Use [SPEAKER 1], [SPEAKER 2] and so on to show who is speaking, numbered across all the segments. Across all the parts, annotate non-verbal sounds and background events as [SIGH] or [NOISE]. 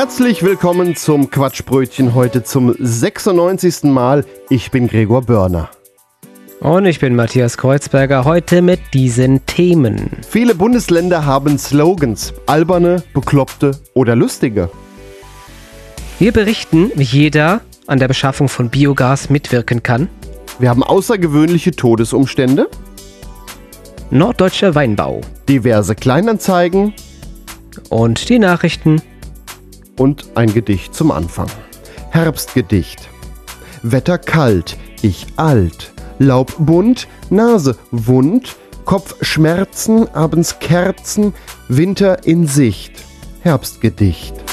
[SPEAKER 1] Herzlich willkommen zum Quatschbrötchen heute zum 96. Mal. Ich bin Gregor Börner.
[SPEAKER 2] Und ich bin Matthias Kreuzberger, heute mit diesen Themen.
[SPEAKER 1] Viele Bundesländer haben Slogans. Alberne, bekloppte oder lustige.
[SPEAKER 2] Wir berichten, wie jeder an der Beschaffung von Biogas mitwirken kann.
[SPEAKER 1] Wir haben außergewöhnliche Todesumstände,
[SPEAKER 2] Norddeutscher Weinbau
[SPEAKER 1] diverse Kleinanzeigen
[SPEAKER 2] und die Nachrichten.
[SPEAKER 1] Und ein Gedicht zum Anfang. Herbstgedicht. Wetter kalt, ich alt, Laub bunt, Nase wund, Kopfschmerzen, abends Kerzen, Winter in Sicht. Herbstgedicht.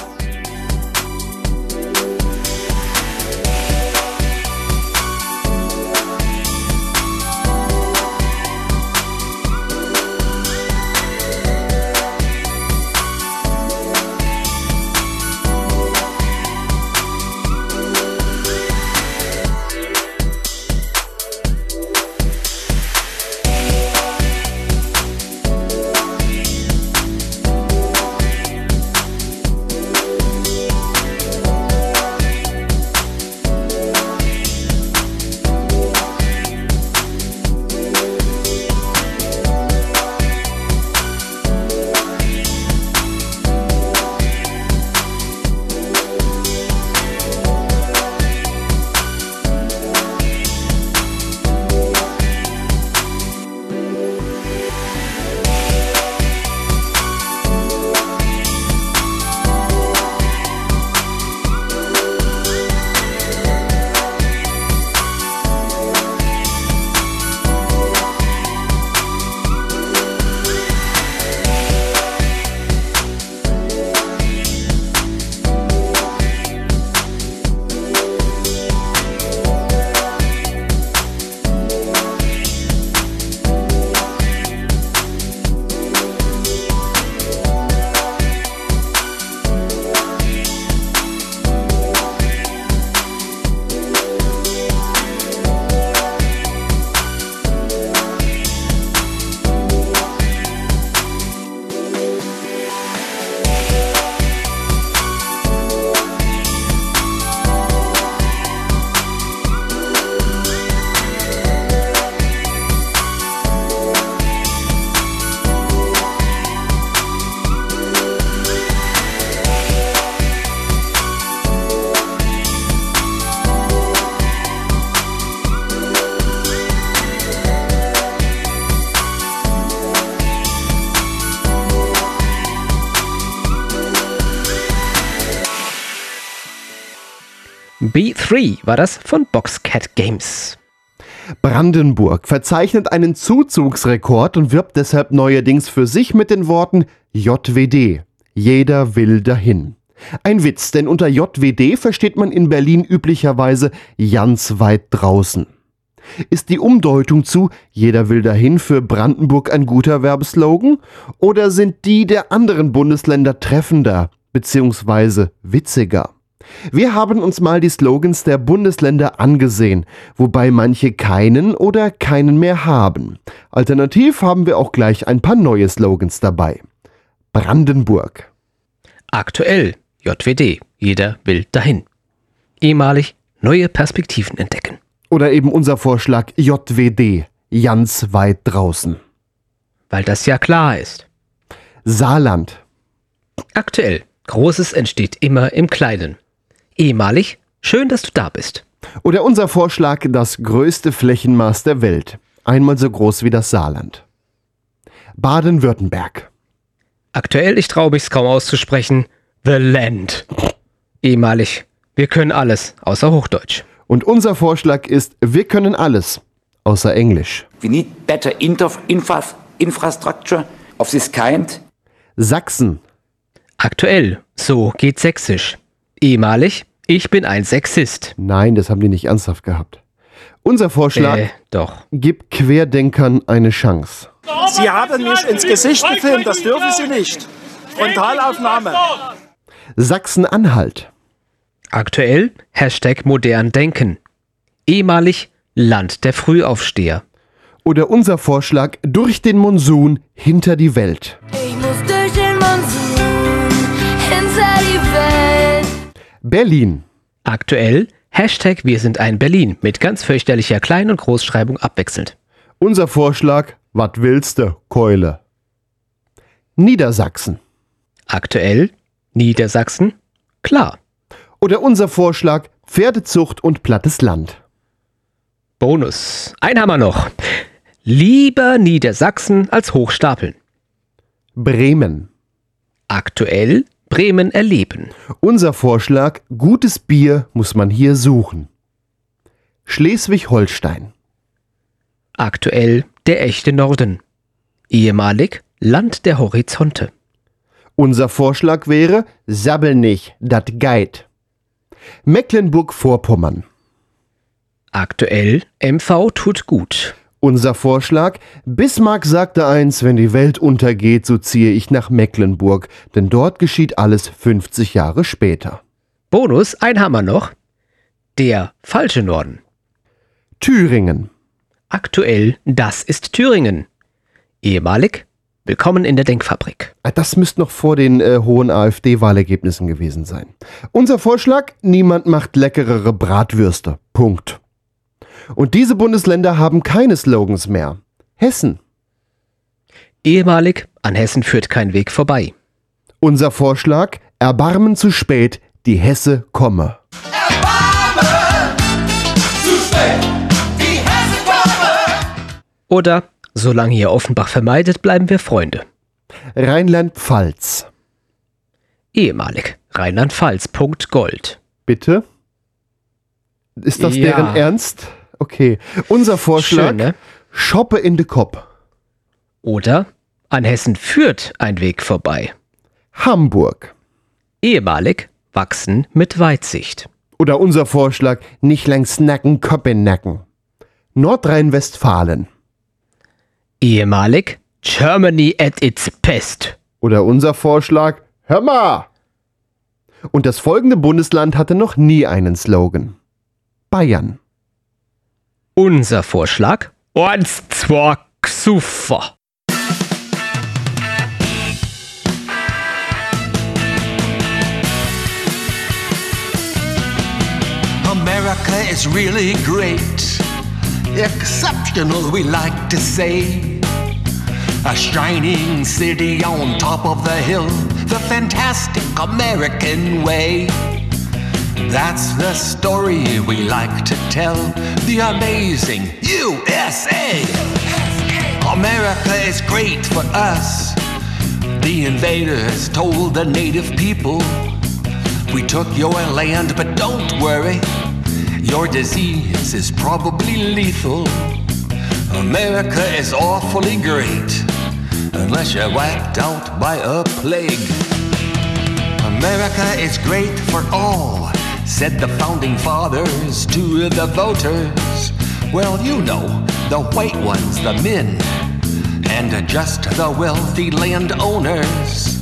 [SPEAKER 2] B3 war das von Boxcat Games.
[SPEAKER 1] Brandenburg verzeichnet einen Zuzugsrekord und wirbt deshalb neuerdings für sich mit den Worten JWD. Jeder will dahin. Ein Witz, denn unter JWD versteht man in Berlin üblicherweise ganz weit draußen. Ist die Umdeutung zu Jeder will dahin für Brandenburg ein guter Werbeslogan? Oder sind die der anderen Bundesländer treffender bzw. witziger? Wir haben uns mal die Slogans der Bundesländer angesehen, wobei manche keinen oder keinen mehr haben. Alternativ haben wir auch gleich ein paar neue Slogans dabei. Brandenburg.
[SPEAKER 2] Aktuell JWD. Jeder will dahin. Ehemalig neue Perspektiven entdecken.
[SPEAKER 1] Oder eben unser Vorschlag JWD. Ganz weit draußen.
[SPEAKER 2] Weil das ja klar ist.
[SPEAKER 1] Saarland.
[SPEAKER 2] Aktuell. Großes entsteht immer im Kleinen. Ehemalig. Schön, dass du da bist.
[SPEAKER 1] Oder unser Vorschlag das größte Flächenmaß der Welt. Einmal so groß wie das Saarland. Baden-Württemberg.
[SPEAKER 2] Aktuell, ich traue mich's kaum auszusprechen. The Land. Ehemalig. Wir können alles, außer Hochdeutsch.
[SPEAKER 1] Und unser Vorschlag ist, wir können alles, außer Englisch.
[SPEAKER 3] We need better inter- infra infrastructure of this kind.
[SPEAKER 1] Sachsen.
[SPEAKER 2] Aktuell. So geht Sächsisch. Ehemalig, ich bin ein Sexist.
[SPEAKER 1] Nein, das haben die nicht ernsthaft gehabt. Unser Vorschlag
[SPEAKER 2] Äh, doch.
[SPEAKER 1] gibt Querdenkern eine Chance.
[SPEAKER 4] Sie haben mich ins Gesicht gefilmt, das dürfen Sie nicht. Frontalaufnahme.
[SPEAKER 1] Sachsen-Anhalt.
[SPEAKER 2] Aktuell Hashtag modern denken. Ehemalig Land der Frühaufsteher.
[SPEAKER 1] Oder unser Vorschlag durch den Monsun hinter die Welt. Berlin.
[SPEAKER 2] Aktuell Hashtag wir sind ein Berlin mit ganz fürchterlicher Klein- und Großschreibung abwechselnd.
[SPEAKER 1] Unser Vorschlag, wat willste, Keule. Niedersachsen.
[SPEAKER 2] Aktuell Niedersachsen. Klar.
[SPEAKER 1] Oder unser Vorschlag, Pferdezucht und plattes Land.
[SPEAKER 2] Bonus. Ein wir noch. Lieber Niedersachsen als Hochstapeln.
[SPEAKER 1] Bremen.
[SPEAKER 2] Aktuell Bremen erleben.
[SPEAKER 1] Unser Vorschlag, gutes Bier muss man hier suchen. Schleswig-Holstein.
[SPEAKER 2] Aktuell der echte Norden. Ehemalig Land der Horizonte.
[SPEAKER 1] Unser Vorschlag wäre, sabbel nicht, dat geit. Mecklenburg-Vorpommern.
[SPEAKER 2] Aktuell MV tut gut.
[SPEAKER 1] Unser Vorschlag, Bismarck sagte eins, wenn die Welt untergeht, so ziehe ich nach Mecklenburg, denn dort geschieht alles 50 Jahre später.
[SPEAKER 2] Bonus, ein Hammer noch. Der falsche Norden.
[SPEAKER 1] Thüringen.
[SPEAKER 2] Aktuell, das ist Thüringen. Ehemalig, willkommen in der Denkfabrik.
[SPEAKER 1] Ah, Das müsste noch vor den äh, hohen AfD-Wahlergebnissen gewesen sein. Unser Vorschlag, niemand macht leckerere Bratwürste. Punkt. Und diese Bundesländer haben keine Slogans mehr. Hessen.
[SPEAKER 2] Ehemalig, an Hessen führt kein Weg vorbei.
[SPEAKER 1] Unser Vorschlag, Erbarmen zu spät, die Hesse komme.
[SPEAKER 2] Oder, solange ihr Offenbach vermeidet, bleiben wir Freunde.
[SPEAKER 1] Rheinland-Pfalz.
[SPEAKER 2] Ehemalig, Rheinland-Pfalz, Punkt Gold.
[SPEAKER 1] Bitte? Ist das
[SPEAKER 2] Ja.
[SPEAKER 1] deren Ernst? Okay. Unser Vorschlag,
[SPEAKER 2] Schön, ne?
[SPEAKER 1] Shoppe in de Kopf.
[SPEAKER 2] Oder, an Hessen führt ein Weg vorbei.
[SPEAKER 1] Hamburg.
[SPEAKER 2] Ehemalig, wachsen mit Weitsicht.
[SPEAKER 1] Oder unser Vorschlag, nicht lang snacken, Köppen nacken. Nordrhein-Westfalen.
[SPEAKER 2] Ehemalig, Germany at its best.
[SPEAKER 1] Oder unser Vorschlag, hör mal! Und das folgende Bundesland hatte noch nie einen Slogan. Bayern.
[SPEAKER 2] Unser Vorschlag, uns zwar super.
[SPEAKER 5] America is really great. Exceptional, we like to say. A shining city on top of the hill, the fantastic American way. That's the story we like to tell, the amazing USA. America is great for us. The invaders told the native people we took your land, but don't worry, your disease is probably lethal. America is awfully great, unless you're wiped out by a plague. America is great for all, said the founding fathers to the voters. Well, you know, the white ones, the men, and just the wealthy landowners.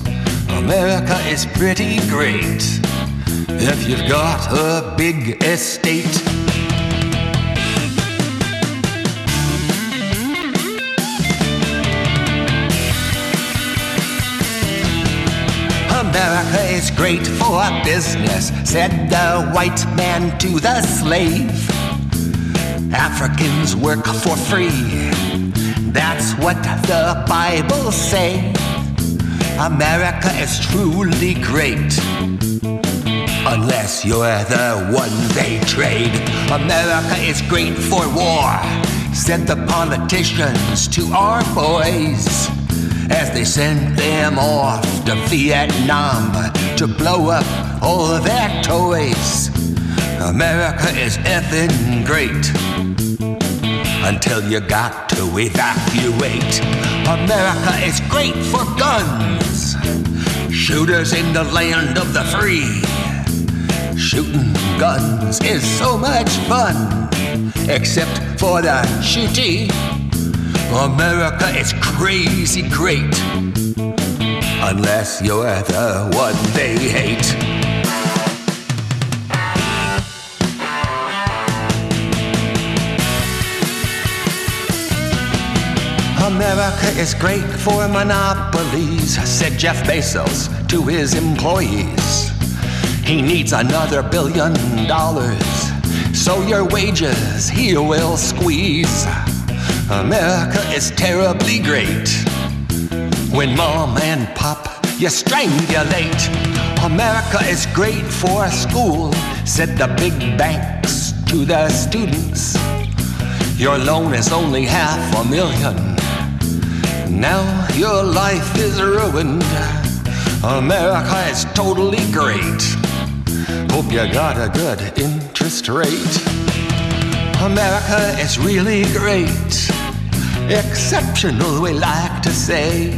[SPEAKER 5] America is pretty great if you've got a big estate. America is great for business, said the white man to the slave. Africans work for free. That's what the Bible say. America is truly great. Unless you're the one they trade. America is great for war, said the politicians to our boys as they sent them off to Vietnam to blow up all their toys. America is effing great until you got to evacuate. America is great for guns, shooters in the land of the free. Shooting guns is so much fun, except for the shooting. America is crazy great, unless you're the one they hate. America is great for monopolies, said Jeff Bezos to his employees. He needs another billion dollars, so your wages he will squeeze. America is terribly great. When mom and pop you strangulate. America is great for school, said the big banks to the students. Your loan is only half a million. Now your life is ruined. America is totally great. Hope you got a good interest rate. America is really great. Exceptional, we like to say.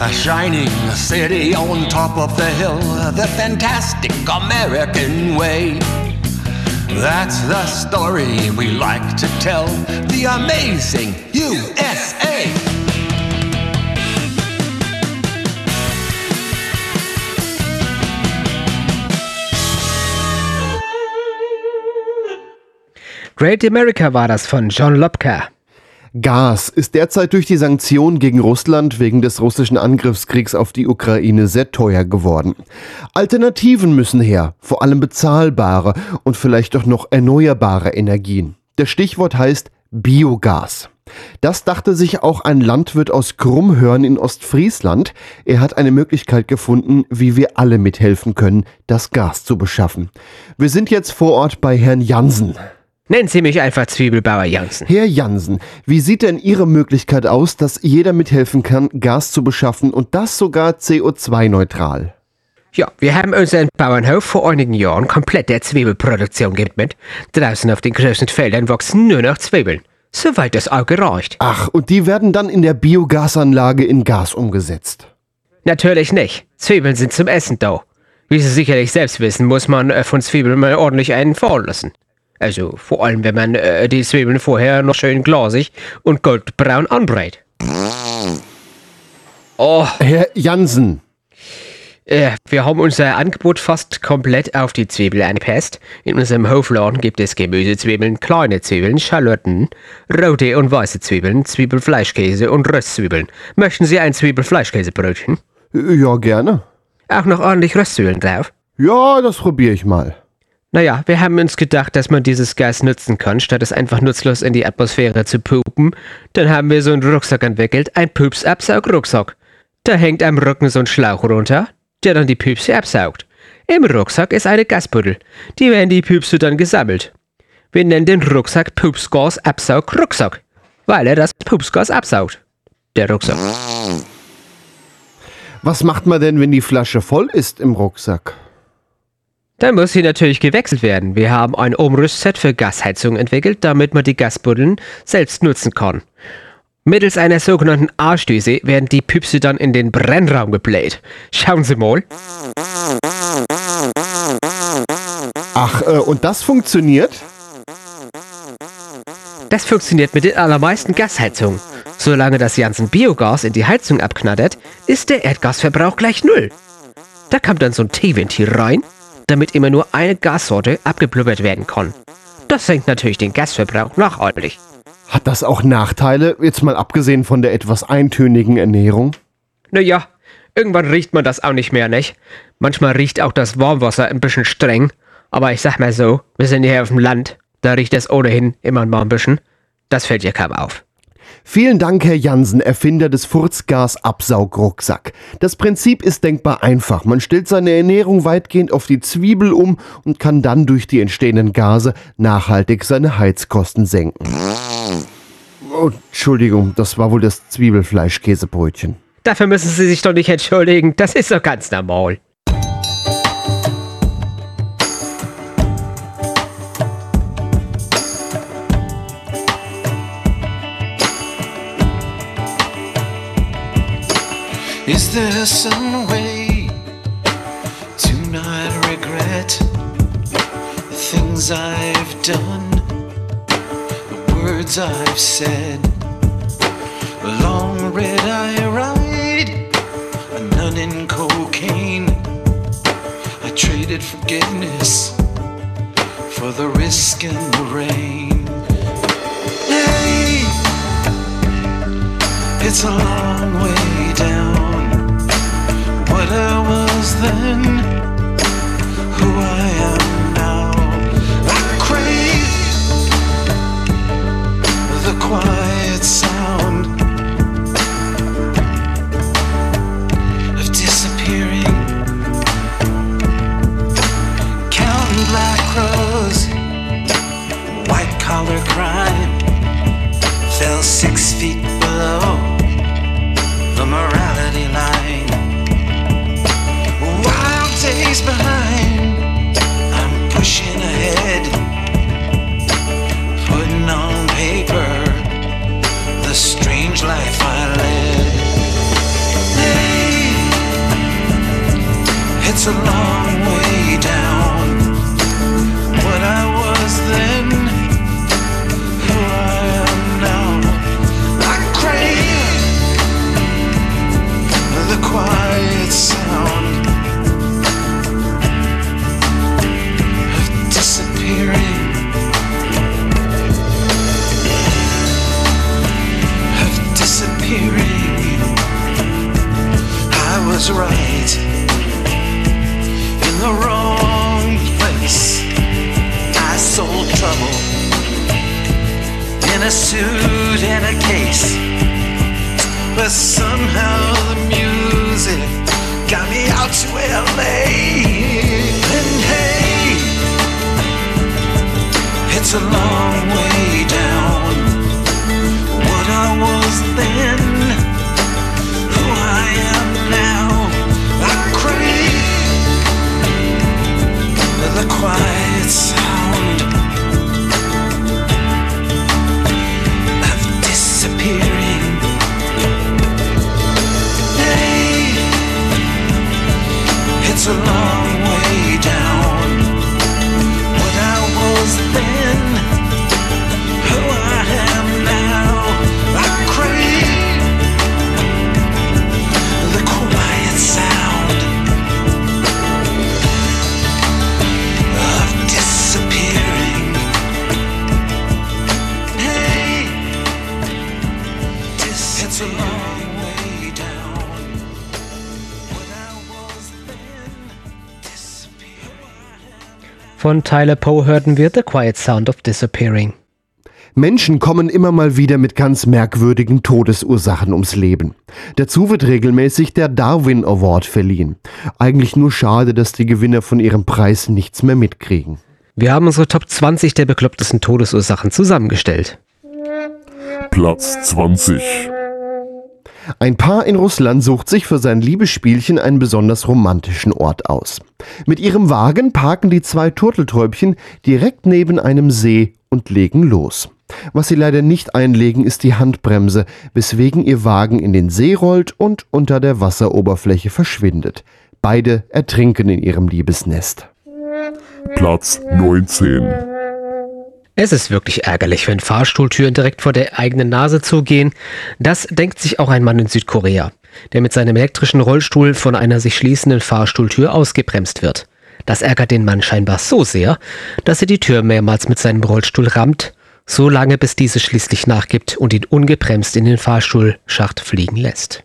[SPEAKER 5] A shining city on top of the hill, the fantastic American way. That's the story we like to tell, the amazing USA.
[SPEAKER 2] Great America war das von John Lopka.
[SPEAKER 1] Gas ist derzeit durch die Sanktionen gegen Russland wegen des russischen Angriffskriegs auf die Ukraine sehr teuer geworden. Alternativen müssen her, vor allem bezahlbare und vielleicht auch noch erneuerbare Energien. Das Stichwort heißt Biogas. Das dachte sich auch ein Landwirt aus Krummhörn in Ostfriesland. Er hat eine Möglichkeit gefunden, wie wir alle mithelfen können, das Gas zu beschaffen. Wir sind jetzt vor Ort bei Herrn Jansen.
[SPEAKER 2] Nennen Sie mich einfach Zwiebelbauer Jansen.
[SPEAKER 1] Herr Jansen, wie sieht denn Ihre Möglichkeit aus, dass jeder mithelfen kann, Gas zu beschaffen und das sogar CO2-neutral?
[SPEAKER 2] Ja, wir haben unseren Bauernhof vor einigen Jahren komplett der Zwiebelproduktion gewidmet. Draußen auf den großen Feldern wachsen nur noch Zwiebeln. Soweit das Auge reicht.
[SPEAKER 1] Ach, und die werden dann in der Biogasanlage in Gas umgesetzt.
[SPEAKER 2] Natürlich nicht. Zwiebeln sind zum Essen da. Wie Sie sicherlich selbst wissen, muss man äh, von Zwiebeln mal ordentlich einen fahren lassen. Also vor allem, wenn man äh, die Zwiebeln vorher noch schön glasig und goldbraun anbrät. Oh,
[SPEAKER 1] Herr Jansen,
[SPEAKER 2] äh, wir haben unser Angebot fast komplett auf die Zwiebel angepasst. In unserem Hofladen gibt es Gemüsezwiebeln, kleine Zwiebeln, Schalotten, rote und weiße Zwiebeln, Zwiebelfleischkäse und Röstzwiebeln. Möchten Sie ein Zwiebelfleischkäsebrötchen?
[SPEAKER 1] ja gerne.
[SPEAKER 2] Auch noch ordentlich Röstzwiebeln drauf?
[SPEAKER 1] Ja, das probiere ich mal.
[SPEAKER 2] Naja, wir haben uns gedacht, dass man dieses Gas nutzen kann, statt es einfach nutzlos in die Atmosphäre zu pupen. Dann haben wir so einen Rucksack entwickelt, ein Pups-Absaug-Rucksack. Da hängt am Rücken so ein Schlauch runter, der dann die Püpse absaugt. Im Rucksack ist eine Gasbuddel. Die werden die Püpse dann gesammelt. Wir nennen den Rucksack Pupsgas-Absaug-Rucksack, weil er das Pupsgas absaugt. Der Rucksack.
[SPEAKER 1] Was macht man denn, wenn die Flasche voll ist im Rucksack?
[SPEAKER 2] Dann muss sie natürlich gewechselt werden. Wir haben ein Umrüstset für Gasheizung entwickelt, damit man die Gasbuddeln selbst nutzen kann. Mittels einer sogenannten A-Stöße werden die Püpse dann in den Brennraum gebläht. Schauen Sie mal.
[SPEAKER 1] Ach, äh, und das funktioniert?
[SPEAKER 2] Das funktioniert mit den allermeisten Gasheizungen. Solange das Janssen Biogas in die Heizung abknattert, ist der Erdgasverbrauch gleich null. Da kommt dann so ein T-Ventil rein, damit immer nur eine Gassorte abgeblubbert werden kann. Das senkt natürlich den Gasverbrauch nachhaltig.
[SPEAKER 1] Hat das auch Nachteile, jetzt mal abgesehen von der etwas eintönigen Ernährung?
[SPEAKER 2] Naja, irgendwann riecht man das auch nicht mehr, nicht? Manchmal riecht auch das Warmwasser ein bisschen streng. Aber ich sag mal so, wir sind hier auf dem Land. Da riecht es ohnehin immer mal ein bisschen. Das fällt ja kaum auf.
[SPEAKER 1] Vielen Dank, Herr Jansen, Erfinder des Furzgas-Absaugrucksack. Das Prinzip ist denkbar einfach. Man stellt seine Ernährung weitgehend auf die Zwiebel um und kann dann durch die entstehenden Gase nachhaltig seine Heizkosten senken. Oh, Entschuldigung, das war wohl das Zwiebelfleischkäsebrötchen.
[SPEAKER 2] Dafür müssen Sie sich doch nicht entschuldigen. Das ist doch ganz normal.
[SPEAKER 6] Is there some way to not regret things I've done, the words I've said. A long red eye ride, a nun in cocaine. I traded forgiveness for the risk and the rain. Hey, it's a long way down. I was then, who I am now. I crave the quiet sound of disappearing. Counting black crows, white collar crime fell six feet it's suit and a case. But somehow the music got me out to LA. And hey, it's a long
[SPEAKER 2] Von Tyler Poe hörten wir The Quiet Sound of Disappearing.
[SPEAKER 1] Menschen kommen immer mal wieder mit ganz merkwürdigen Todesursachen ums Leben. Dazu wird regelmäßig der Darwin Award verliehen. Eigentlich nur schade, dass die Gewinner von ihrem Preis nichts mehr mitkriegen.
[SPEAKER 2] Wir haben unsere Top 20 der beklopptesten Todesursachen zusammengestellt.
[SPEAKER 7] Platz 20.
[SPEAKER 1] Ein Paar in Russland sucht sich für sein Liebesspielchen einen besonders romantischen Ort aus. Mit ihrem Wagen parken die zwei Turteltäubchen direkt neben einem See und legen los. Was sie leider nicht einlegen, ist die Handbremse, weswegen ihr Wagen in den See rollt und unter der Wasseroberfläche verschwindet. Beide ertrinken in ihrem Liebesnest.
[SPEAKER 7] Platz 19.
[SPEAKER 2] Es ist wirklich ärgerlich, wenn Fahrstuhltüren direkt vor der eigenen Nase zugehen. Das denkt sich auch ein Mann in Südkorea, der mit seinem elektrischen Rollstuhl von einer sich schließenden Fahrstuhltür ausgebremst wird. Das ärgert den Mann scheinbar so sehr, dass er die Tür mehrmals mit seinem Rollstuhl rammt, so lange bis diese schließlich nachgibt und ihn ungebremst in den Fahrstuhlschacht fliegen lässt.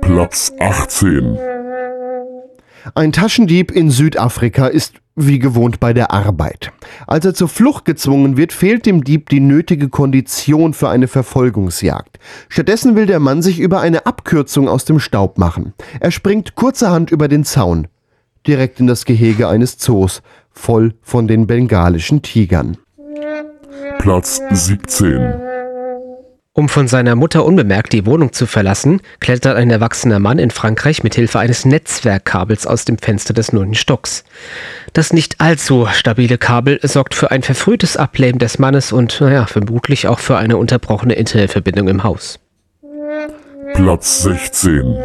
[SPEAKER 7] Platz 18.
[SPEAKER 1] Ein Taschendieb in Südafrika ist wie gewohnt bei der Arbeit. Als er zur Flucht gezwungen wird, fehlt dem Dieb die nötige Kondition für eine Verfolgungsjagd. Stattdessen will der Mann sich über eine Abkürzung aus dem Staub machen. Er springt kurzerhand über den Zaun, direkt in das Gehege eines Zoos, voll von den bengalischen Tigern.
[SPEAKER 7] Platz 17.
[SPEAKER 2] Um von seiner Mutter unbemerkt die Wohnung zu verlassen, klettert ein erwachsener Mann in Frankreich mit Hilfe eines Netzwerkkabels aus dem Fenster des neunten Stocks. Das nicht allzu stabile Kabel sorgt für ein verfrühtes Ableben des Mannes und, naja, vermutlich auch für eine unterbrochene Internetverbindung im Haus.
[SPEAKER 7] Platz 16.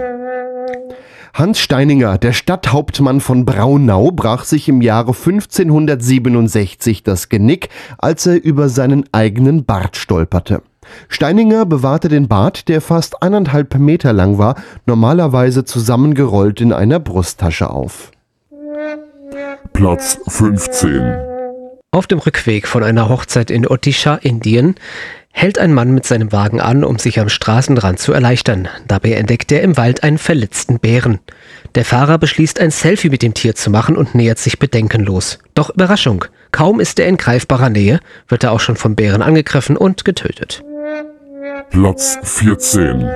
[SPEAKER 1] Hans Steininger, der Stadthauptmann von Braunau, brach sich im Jahre 1567 das Genick, als er über seinen eigenen Bart stolperte. Steininger bewahrte den Bart, der fast eineinhalb Meter lang war, normalerweise zusammengerollt in einer Brusttasche auf.
[SPEAKER 7] Platz 15.
[SPEAKER 2] Auf dem Rückweg von einer Hochzeit in Odisha, Indien, hält ein Mann mit seinem Wagen an, um sich am Straßenrand zu erleichtern. Dabei entdeckt er im Wald einen verletzten Bären. Der Fahrer beschließt, ein Selfie mit dem Tier zu machen und nähert sich bedenkenlos. Doch Überraschung, kaum ist er in greifbarer Nähe, wird er auch schon vom Bären angegriffen und getötet.
[SPEAKER 7] Platz 14.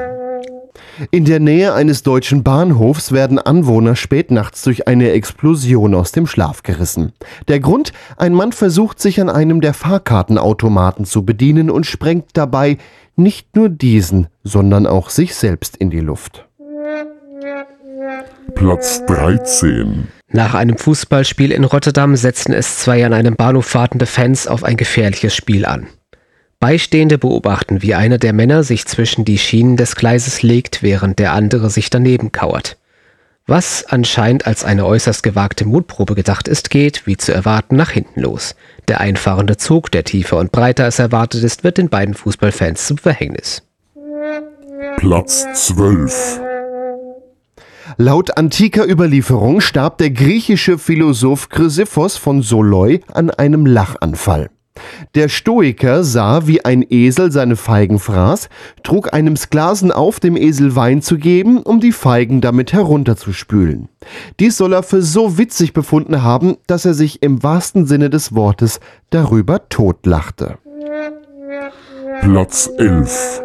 [SPEAKER 1] In der Nähe eines deutschen Bahnhofs werden Anwohner spätnachts durch eine Explosion aus dem Schlaf gerissen. Der Grund? Ein Mann versucht sich an einem der Fahrkartenautomaten zu bedienen und sprengt dabei nicht nur diesen, sondern auch sich selbst in die Luft.
[SPEAKER 7] Platz 13.
[SPEAKER 2] Nach einem Fußballspiel in Rotterdam setzen es zwei an einem Bahnhof wartende Fans auf ein gefährliches Spiel an. Beistehende beobachten, wie einer der Männer sich zwischen die Schienen des Gleises legt, während der andere sich daneben kauert. Was anscheinend als eine äußerst gewagte Mutprobe gedacht ist, geht, wie zu erwarten, nach hinten los. Der einfahrende Zug, der tiefer und breiter als erwartet ist, wird den beiden Fußballfans zum Verhängnis.
[SPEAKER 7] Platz 12.
[SPEAKER 1] Laut antiker Überlieferung starb der griechische Philosoph Chrysippos von Soloi an einem Lachanfall. Der Stoiker sah, wie ein Esel seine Feigen fraß, trug einem Sklaven auf, dem Esel Wein zu geben, um die Feigen damit herunterzuspülen. Dies soll er für so witzig befunden haben, dass er sich im wahrsten Sinne des Wortes darüber totlachte.
[SPEAKER 7] Platz 11.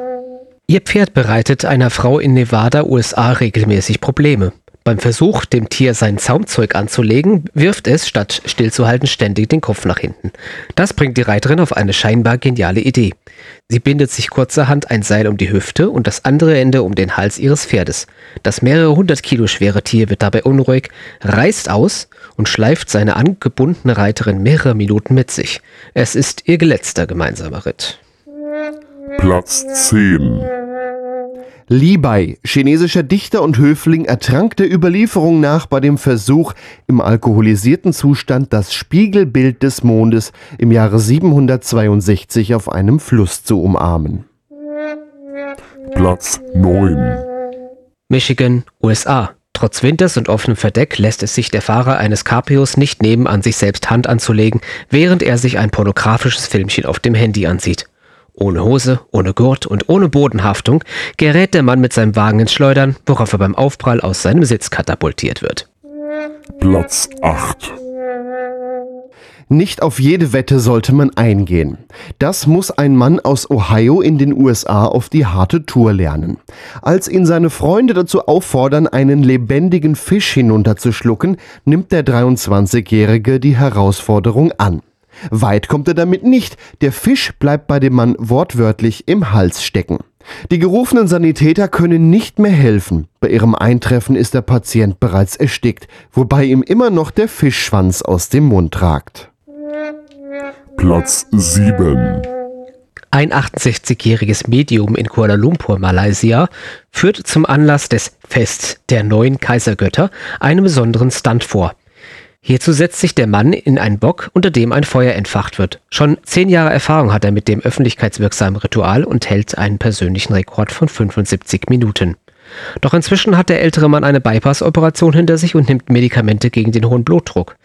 [SPEAKER 2] Ihr Pferd bereitet einer Frau in Nevada, USA regelmäßig Probleme. Beim Versuch, dem Tier sein Zaumzeug anzulegen, wirft es, statt stillzuhalten, ständig den Kopf nach hinten. Das bringt die Reiterin auf eine scheinbar geniale Idee. Sie bindet sich kurzerhand ein Seil um die Hüfte und das andere Ende um den Hals ihres Pferdes. Das mehrere hundert Kilo schwere Tier wird dabei unruhig, reißt aus und schleift seine angebundene Reiterin mehrere Minuten mit sich. Es ist ihr letzter gemeinsamer Ritt.
[SPEAKER 7] Platz 10.
[SPEAKER 1] Li Bai, chinesischer Dichter und Höfling, ertrank der Überlieferung nach bei dem Versuch, im alkoholisierten Zustand das Spiegelbild des Mondes im Jahre 762 auf einem Fluss zu umarmen.
[SPEAKER 7] Platz 9.
[SPEAKER 2] Michigan, USA. Trotz Winters und offenem Verdeck lässt es sich der Fahrer eines Cabrios nicht nehmen, an sich selbst Hand anzulegen, während er sich ein pornografisches Filmchen auf dem Handy ansieht. Ohne Hose, ohne Gurt und ohne Bodenhaftung gerät der Mann mit seinem Wagen ins Schleudern, worauf er beim Aufprall aus seinem Sitz katapultiert wird.
[SPEAKER 7] Platz 8.
[SPEAKER 1] Nicht auf jede Wette sollte man eingehen. Das muss ein Mann aus Ohio in den USA auf die harte Tour lernen. Als ihn seine Freunde dazu auffordern, einen lebendigen Fisch hinunterzuschlucken, nimmt der 23-Jährige die Herausforderung an. Weit kommt er damit nicht. Der Fisch bleibt bei dem Mann wortwörtlich im Hals stecken. Die gerufenen Sanitäter können nicht mehr helfen. Bei ihrem Eintreffen ist der Patient bereits erstickt, wobei ihm immer noch der Fischschwanz aus dem Mund ragt.
[SPEAKER 7] Platz 7.
[SPEAKER 2] Ein 68-jähriges Medium in Kuala Lumpur, Malaysia, führt zum Anlass des Fests der neuen Kaisergötter einen besonderen Stunt vor. Hierzu setzt sich der Mann in einen Bock, unter dem ein Feuer entfacht wird. Schon zehn Jahre Erfahrung hat er mit dem öffentlichkeitswirksamen Ritual und hält einen persönlichen Rekord von 75 Minuten. Doch inzwischen hat der ältere Mann eine Bypass-Operation hinter sich und nimmt Medikamente gegen den hohen Blutdruck.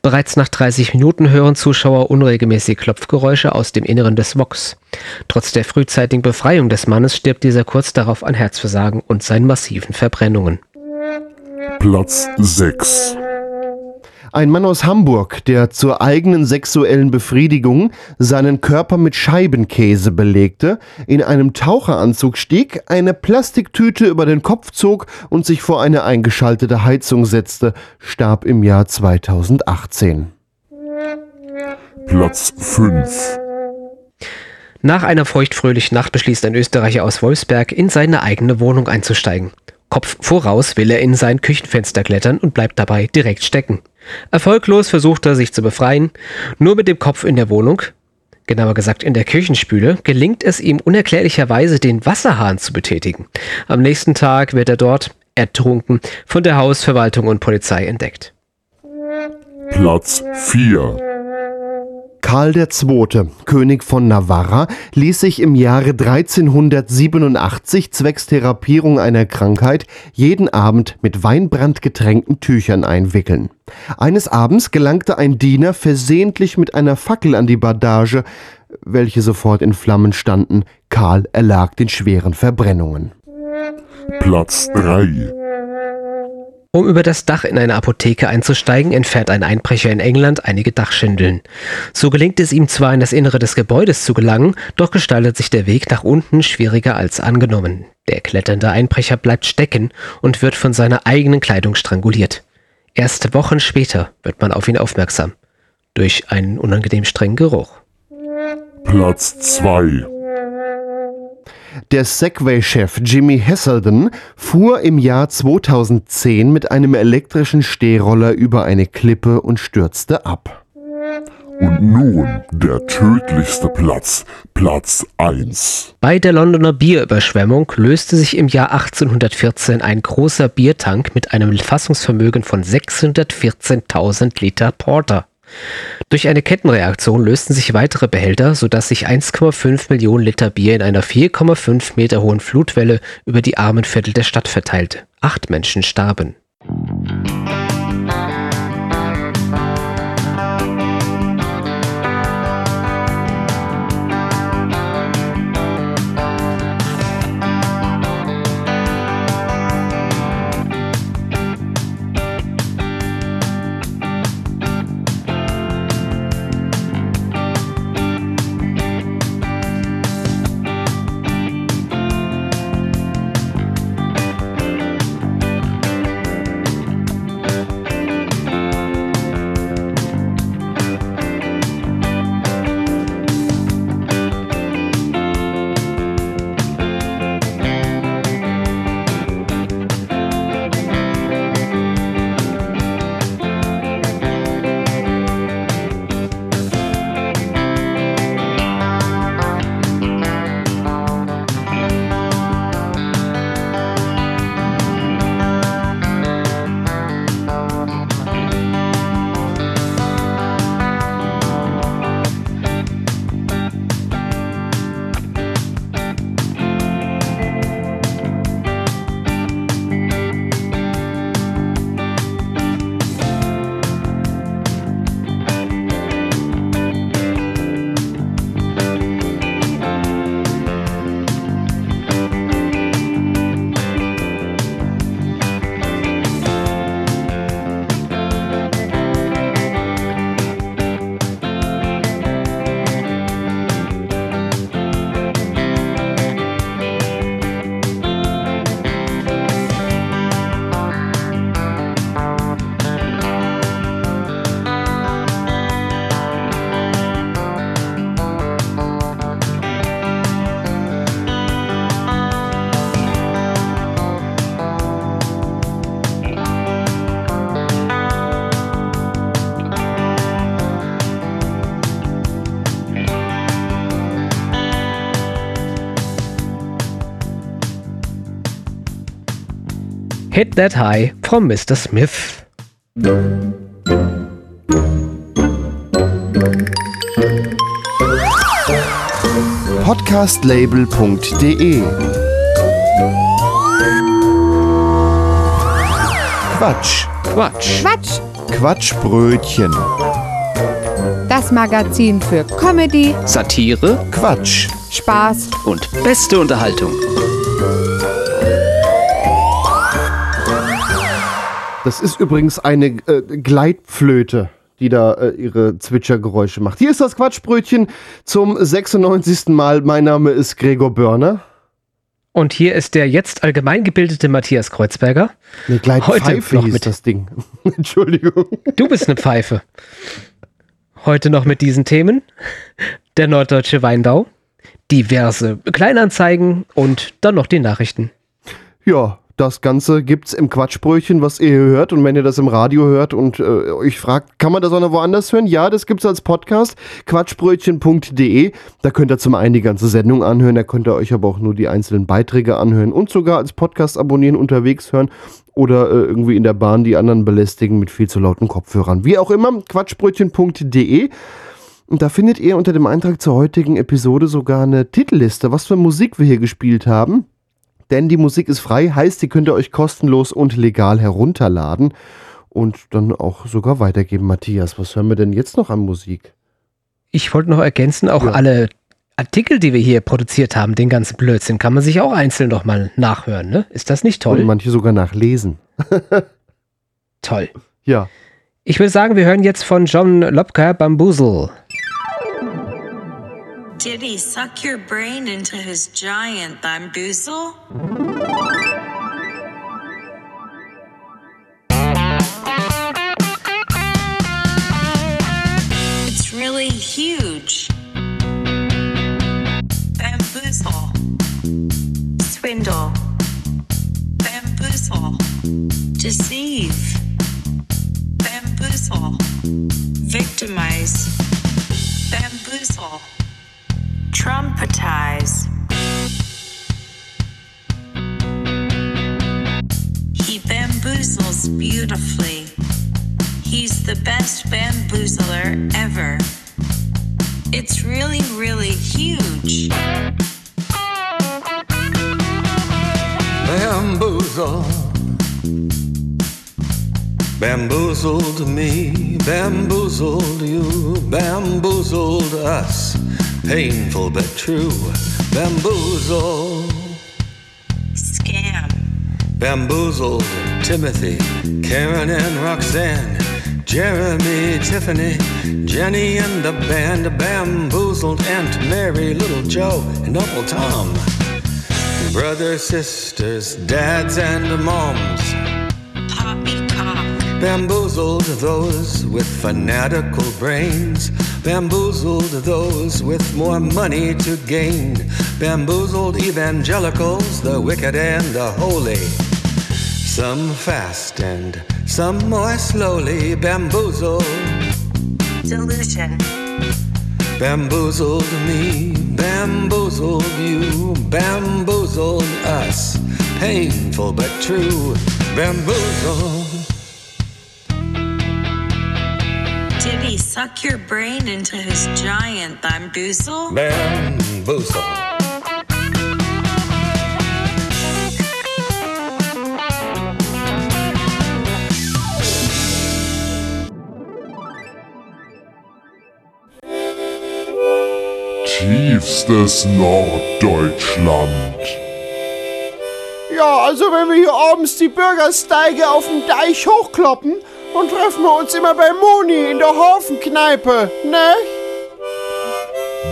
[SPEAKER 2] Bereits nach 30 Minuten hören Zuschauer unregelmäßige Klopfgeräusche aus dem Inneren des Woks. Trotz der frühzeitigen Befreiung des Mannes stirbt dieser kurz darauf an Herzversagen und seinen massiven Verbrennungen.
[SPEAKER 7] Platz 6.
[SPEAKER 1] Ein Mann aus Hamburg, der zur eigenen sexuellen Befriedigung seinen Körper mit Scheibenkäse belegte, in einem Taucheranzug stieg, eine Plastiktüte über den Kopf zog und sich vor eine eingeschaltete Heizung setzte, starb im Jahr 2018.
[SPEAKER 7] Platz 5.
[SPEAKER 2] Nach einer feuchtfröhlichen Nacht beschließt ein Österreicher aus Wolfsberg, in seine eigene Wohnung einzusteigen. Kopf voraus will er in sein Küchenfenster klettern und bleibt dabei direkt stecken. Erfolglos versucht er sich zu befreien. Nur mit dem Kopf in der Wohnung, genauer gesagt in der Küchenspüle, gelingt es ihm unerklärlicherweise, den Wasserhahn zu betätigen. Am nächsten Tag wird er dort ertrunken, von der Hausverwaltung und Polizei entdeckt.
[SPEAKER 7] Platz 4.
[SPEAKER 1] Karl II., König von Navarra, ließ sich im Jahre 1387 zwecks Therapierung einer Krankheit jeden Abend mit Weinbrand getränkten Tüchern einwickeln. Eines Abends gelangte ein Diener versehentlich mit einer Fackel an die Bandage, welche sofort in Flammen standen. Karl erlag den schweren Verbrennungen.
[SPEAKER 7] Platz 3.
[SPEAKER 2] Um über das Dach in eine Apotheke einzusteigen, entfernt ein Einbrecher in England einige Dachschindeln. So gelingt es ihm zwar in das Innere des Gebäudes zu gelangen, doch gestaltet sich der Weg nach unten schwieriger als angenommen. Der kletternde Einbrecher bleibt stecken und wird von seiner eigenen Kleidung stranguliert. Erst Wochen später wird man auf ihn aufmerksam. Durch einen unangenehm strengen Geruch.
[SPEAKER 7] Platz 2.
[SPEAKER 1] Der Segway-Chef Jimmy Hesselden fuhr im Jahr 2010 mit einem elektrischen Stehroller über eine Klippe und stürzte ab.
[SPEAKER 7] Und nun der tödlichste Platz, Platz 1.
[SPEAKER 2] Bei der Londoner Bierüberschwemmung löste sich im Jahr 1814 ein großer Biertank mit einem Fassungsvermögen von 614.000 Liter Porter. Durch eine Kettenreaktion lösten sich weitere Behälter, sodass sich 1,5 Millionen Liter Bier in einer 4,5 Meter hohen Flutwelle über die armen Viertel der Stadt verteilte. Acht Menschen starben. Hit That High from Mr. Smith.
[SPEAKER 1] Podcastlabel.de Quatsch.
[SPEAKER 2] Quatsch.
[SPEAKER 8] Quatsch,
[SPEAKER 1] Quatschbrötchen.
[SPEAKER 8] das Magazin für Comedy,
[SPEAKER 9] Satire
[SPEAKER 1] Quatsch.
[SPEAKER 8] Spaß
[SPEAKER 9] und beste Unterhaltung.
[SPEAKER 1] Das ist übrigens eine äh, Gleitflöte, die da äh, ihre Zwitschergeräusche macht. Hier ist das Quatschbrötchen zum 96. Mal. Mein Name ist Gregor Börner.
[SPEAKER 2] Und hier ist der jetzt allgemein gebildete Matthias Kreuzberger.
[SPEAKER 1] Eine
[SPEAKER 2] Heute
[SPEAKER 1] Gleitpfeife
[SPEAKER 2] noch mit-
[SPEAKER 1] das Ding. [LAUGHS] Entschuldigung.
[SPEAKER 2] Du bist eine Pfeife. Heute noch mit diesen Themen. Der norddeutsche Weinbau, diverse Kleinanzeigen und dann noch die Nachrichten.
[SPEAKER 1] Ja, Das Ganze gibt's im Quatschbrötchen, was ihr hier hört. Und wenn ihr das im Radio hört und äh, euch fragt, kann man das auch noch woanders hören? Ja, das gibt's als Podcast. Quatschbrötchen.de. Da könnt ihr zum einen die ganze Sendung anhören, da könnt ihr euch aber auch nur die einzelnen Beiträge anhören und sogar als Podcast abonnieren, unterwegs hören oder äh, irgendwie in der Bahn die anderen belästigen mit viel zu lauten Kopfhörern. Wie auch immer, quatschbrötchen.de. Und da findet ihr unter dem Eintrag zur heutigen Episode sogar eine Titelliste, was für Musik wir hier gespielt haben. Denn die Musik ist frei, heißt, die könnt ihr euch kostenlos und legal herunterladen und dann auch sogar weitergeben. Matthias, was hören wir denn jetzt noch an Musik?
[SPEAKER 2] Ich wollte noch ergänzen, auch
[SPEAKER 1] Ja.
[SPEAKER 2] alle Artikel, die wir hier produziert haben, den ganzen Blödsinn, kann man sich auch einzeln noch mal nachhören, ne? Ist das nicht
[SPEAKER 1] Und
[SPEAKER 2] toll?
[SPEAKER 1] manche sogar nachlesen.
[SPEAKER 2] Toll.
[SPEAKER 1] Ja.
[SPEAKER 2] Ich würde sagen, wir hören jetzt von John Lopka Bamboozle.
[SPEAKER 10] Did he suck your brain into his giant bamboozle? It's really huge. Bamboozle. Swindle. Bamboozle. Deceive. Bamboozle. Victimize. Bamboozle. Trumpetize. He bamboozles beautifully. He's the best bamboozler ever. It's really, really huge.
[SPEAKER 5] Bamboozle. Bamboozled me, bamboozled you, bamboozled us. Painful but true. Bamboozle.
[SPEAKER 10] Scam.
[SPEAKER 5] Bamboozled Timothy, Karen and Roxanne, Jeremy, Tiffany, Jenny and the band, bamboozled Aunt Mary, Little Joe, and Uncle Tom. Brothers, sisters, dads, and moms.
[SPEAKER 10] Poppycock.
[SPEAKER 5] Bamboozled those with fanatical brains. Bamboozled those with more money to gain. Bamboozled evangelicals, the wicked and the holy. Some fast and some more slowly. Bamboozled,
[SPEAKER 10] Delusion.
[SPEAKER 5] bamboozled me, bamboozled you, bamboozled us. Painful but true. Bamboozled.
[SPEAKER 10] Suck your brain into his giant bamboozle?
[SPEAKER 5] Bamboozle.
[SPEAKER 7] Tiefstes Norddeutschland.
[SPEAKER 4] Ja, also wenn wir hier abends die Bürgersteige auf dem Deich hochkloppen, dann treffen wir uns immer bei Moni in der Hafenkneipe, ne?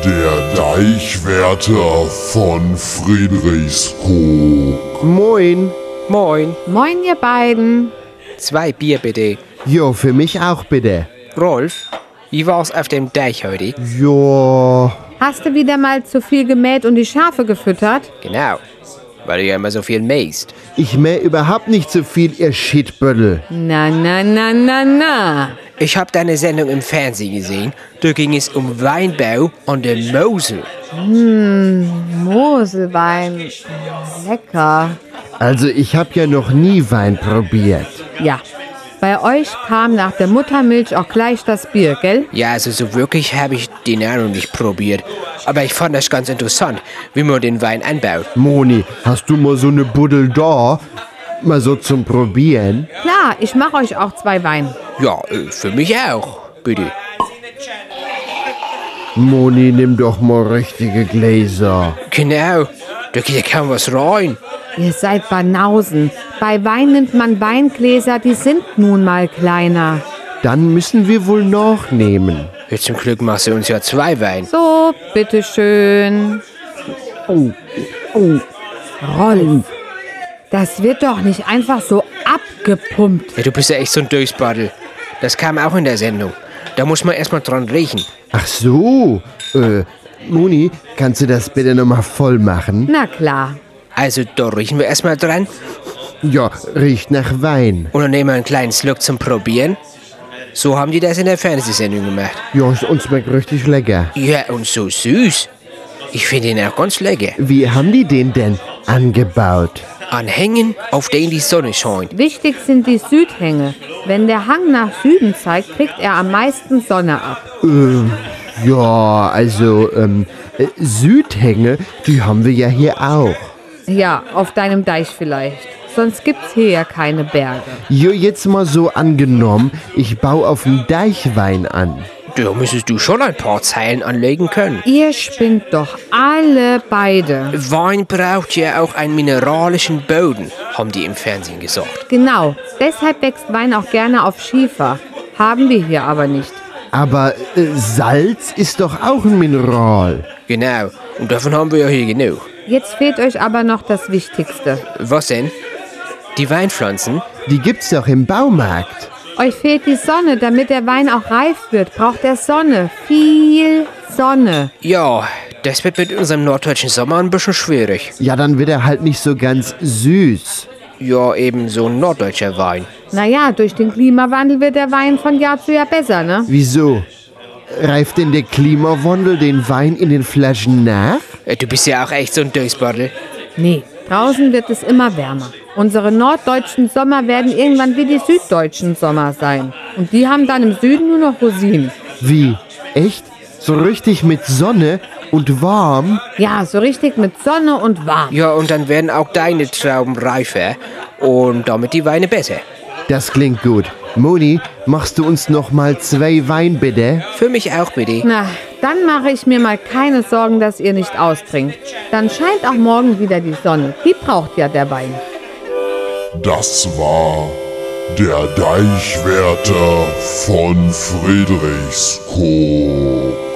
[SPEAKER 7] Der Deichwärter von Friedrichskoog.
[SPEAKER 1] Moin.
[SPEAKER 2] Moin.
[SPEAKER 8] Moin, ihr beiden.
[SPEAKER 2] Zwei Bier bitte.
[SPEAKER 1] Jo, für mich auch bitte.
[SPEAKER 2] Rolf, wie war's auf dem Deich heute?
[SPEAKER 1] Jo.
[SPEAKER 8] Hast du wieder mal zu viel gemäht und die Schafe gefüttert?
[SPEAKER 2] Genau. Weil du ja immer so viel mähst.
[SPEAKER 1] Ich mäh überhaupt nicht so viel, ihr Shitbüttel.
[SPEAKER 8] Na, na, na, na, na.
[SPEAKER 2] Ich habe deine Sendung im Fernsehen gesehen. Da ging es um Weinbau an der Mosel.
[SPEAKER 8] Hm, Moselwein. Lecker.
[SPEAKER 1] Also ich hab ja noch nie Wein probiert.
[SPEAKER 8] Ja. Bei euch kam nach der Muttermilch auch gleich das Bier, gell?
[SPEAKER 2] Ja, also so wirklich habe ich den auch noch nicht probiert. Aber ich fand das ganz interessant, wie man den Wein anbaut.
[SPEAKER 1] Moni, hast du mal so eine Buddel da? Mal so zum Probieren?
[SPEAKER 8] Klar, ich mache euch auch zwei Wein.
[SPEAKER 2] Ja, äh, für mich auch. Bitte.
[SPEAKER 1] Moni, nimm doch mal richtige Gläser.
[SPEAKER 2] Genau. Da geht ja kaum was rein.
[SPEAKER 8] Ihr seid Banausen. Bei Wein nimmt man Weingläser, die sind nun mal kleiner.
[SPEAKER 1] Dann müssen wir wohl nachnehmen.
[SPEAKER 2] Jetzt zum Glück machst du uns ja zwei Wein.
[SPEAKER 8] So, bitteschön.
[SPEAKER 1] Oh, oh.
[SPEAKER 8] Rolf, das wird doch nicht einfach so abgepumpt.
[SPEAKER 2] Ja, du bist ja echt so ein Durchspaddel. Das kam auch in der Sendung. Da muss man erstmal dran riechen.
[SPEAKER 1] Ach so. Äh, Moni, kannst du das bitte nochmal voll machen?
[SPEAKER 8] Na klar.
[SPEAKER 2] Also, da riechen wir erstmal dran.
[SPEAKER 1] Ja, riecht nach Wein.
[SPEAKER 2] Und dann nehmen wir einen kleinen Schluck zum Probieren. So haben die das in der Fernsehsendung gemacht.
[SPEAKER 1] Ja, und schmeckt richtig lecker.
[SPEAKER 2] Ja, und so süß. Ich finde ihn auch ganz lecker.
[SPEAKER 1] Wie haben die den denn angebaut?
[SPEAKER 2] Anhängen, auf denen die Sonne scheint.
[SPEAKER 8] Wichtig sind die Südhänge. Wenn der Hang nach Süden zeigt, kriegt er am meisten Sonne ab.
[SPEAKER 1] Ähm, ja, also, ähm, äh, Südhänge, die haben wir ja hier auch.
[SPEAKER 8] Ja, auf deinem Deich vielleicht. Sonst gibt's hier ja keine Berge.
[SPEAKER 1] Jo, jetzt mal so angenommen, ich baue auf dem Deichwein an.
[SPEAKER 2] Da müsstest du schon ein paar Zeilen anlegen können.
[SPEAKER 8] Ihr spinnt doch alle beide.
[SPEAKER 2] Wein braucht ja auch einen mineralischen Boden, haben die im Fernsehen gesagt.
[SPEAKER 8] Genau, deshalb wächst Wein auch gerne auf Schiefer. Haben wir hier aber nicht.
[SPEAKER 1] Aber äh, Salz ist doch auch ein Mineral.
[SPEAKER 2] Genau, und davon haben wir ja hier genug.
[SPEAKER 8] Jetzt fehlt euch aber noch das Wichtigste.
[SPEAKER 2] Was denn? Die Weinpflanzen?
[SPEAKER 1] Die gibt's doch im Baumarkt.
[SPEAKER 8] Euch fehlt die Sonne, damit der Wein auch reif wird. Braucht er Sonne. Viel Sonne.
[SPEAKER 2] Ja, das wird mit unserem norddeutschen Sommer ein bisschen schwierig.
[SPEAKER 1] Ja, dann wird er halt nicht so ganz süß.
[SPEAKER 2] Ja, eben so ein norddeutscher Wein.
[SPEAKER 8] Naja, durch den Klimawandel wird der Wein von Jahr zu Jahr besser, ne?
[SPEAKER 1] Wieso? Reift denn der Klimawandel den Wein in den Flaschen nach?
[SPEAKER 2] Äh, Du bist ja auch echt so ein Durchsbottel.
[SPEAKER 8] Nee, draußen wird es immer wärmer. Unsere norddeutschen Sommer werden irgendwann wie die süddeutschen Sommer sein. Und die haben dann im Süden nur noch Rosinen.
[SPEAKER 1] Wie? Echt? So richtig mit Sonne und warm?
[SPEAKER 8] Ja, so richtig mit Sonne und warm.
[SPEAKER 2] Ja, und dann werden auch deine Trauben reifer und damit die Weine besser.
[SPEAKER 1] Das klingt gut. Moni, machst du uns noch mal zwei Wein bitte?
[SPEAKER 2] Für mich auch bitte.
[SPEAKER 8] Na, dann mache ich mir mal keine Sorgen, dass ihr nicht austrinkt. Dann scheint auch morgen wieder die Sonne. Die braucht ja der Wein.
[SPEAKER 7] Das war der Deichwärter von Friedrichskoog.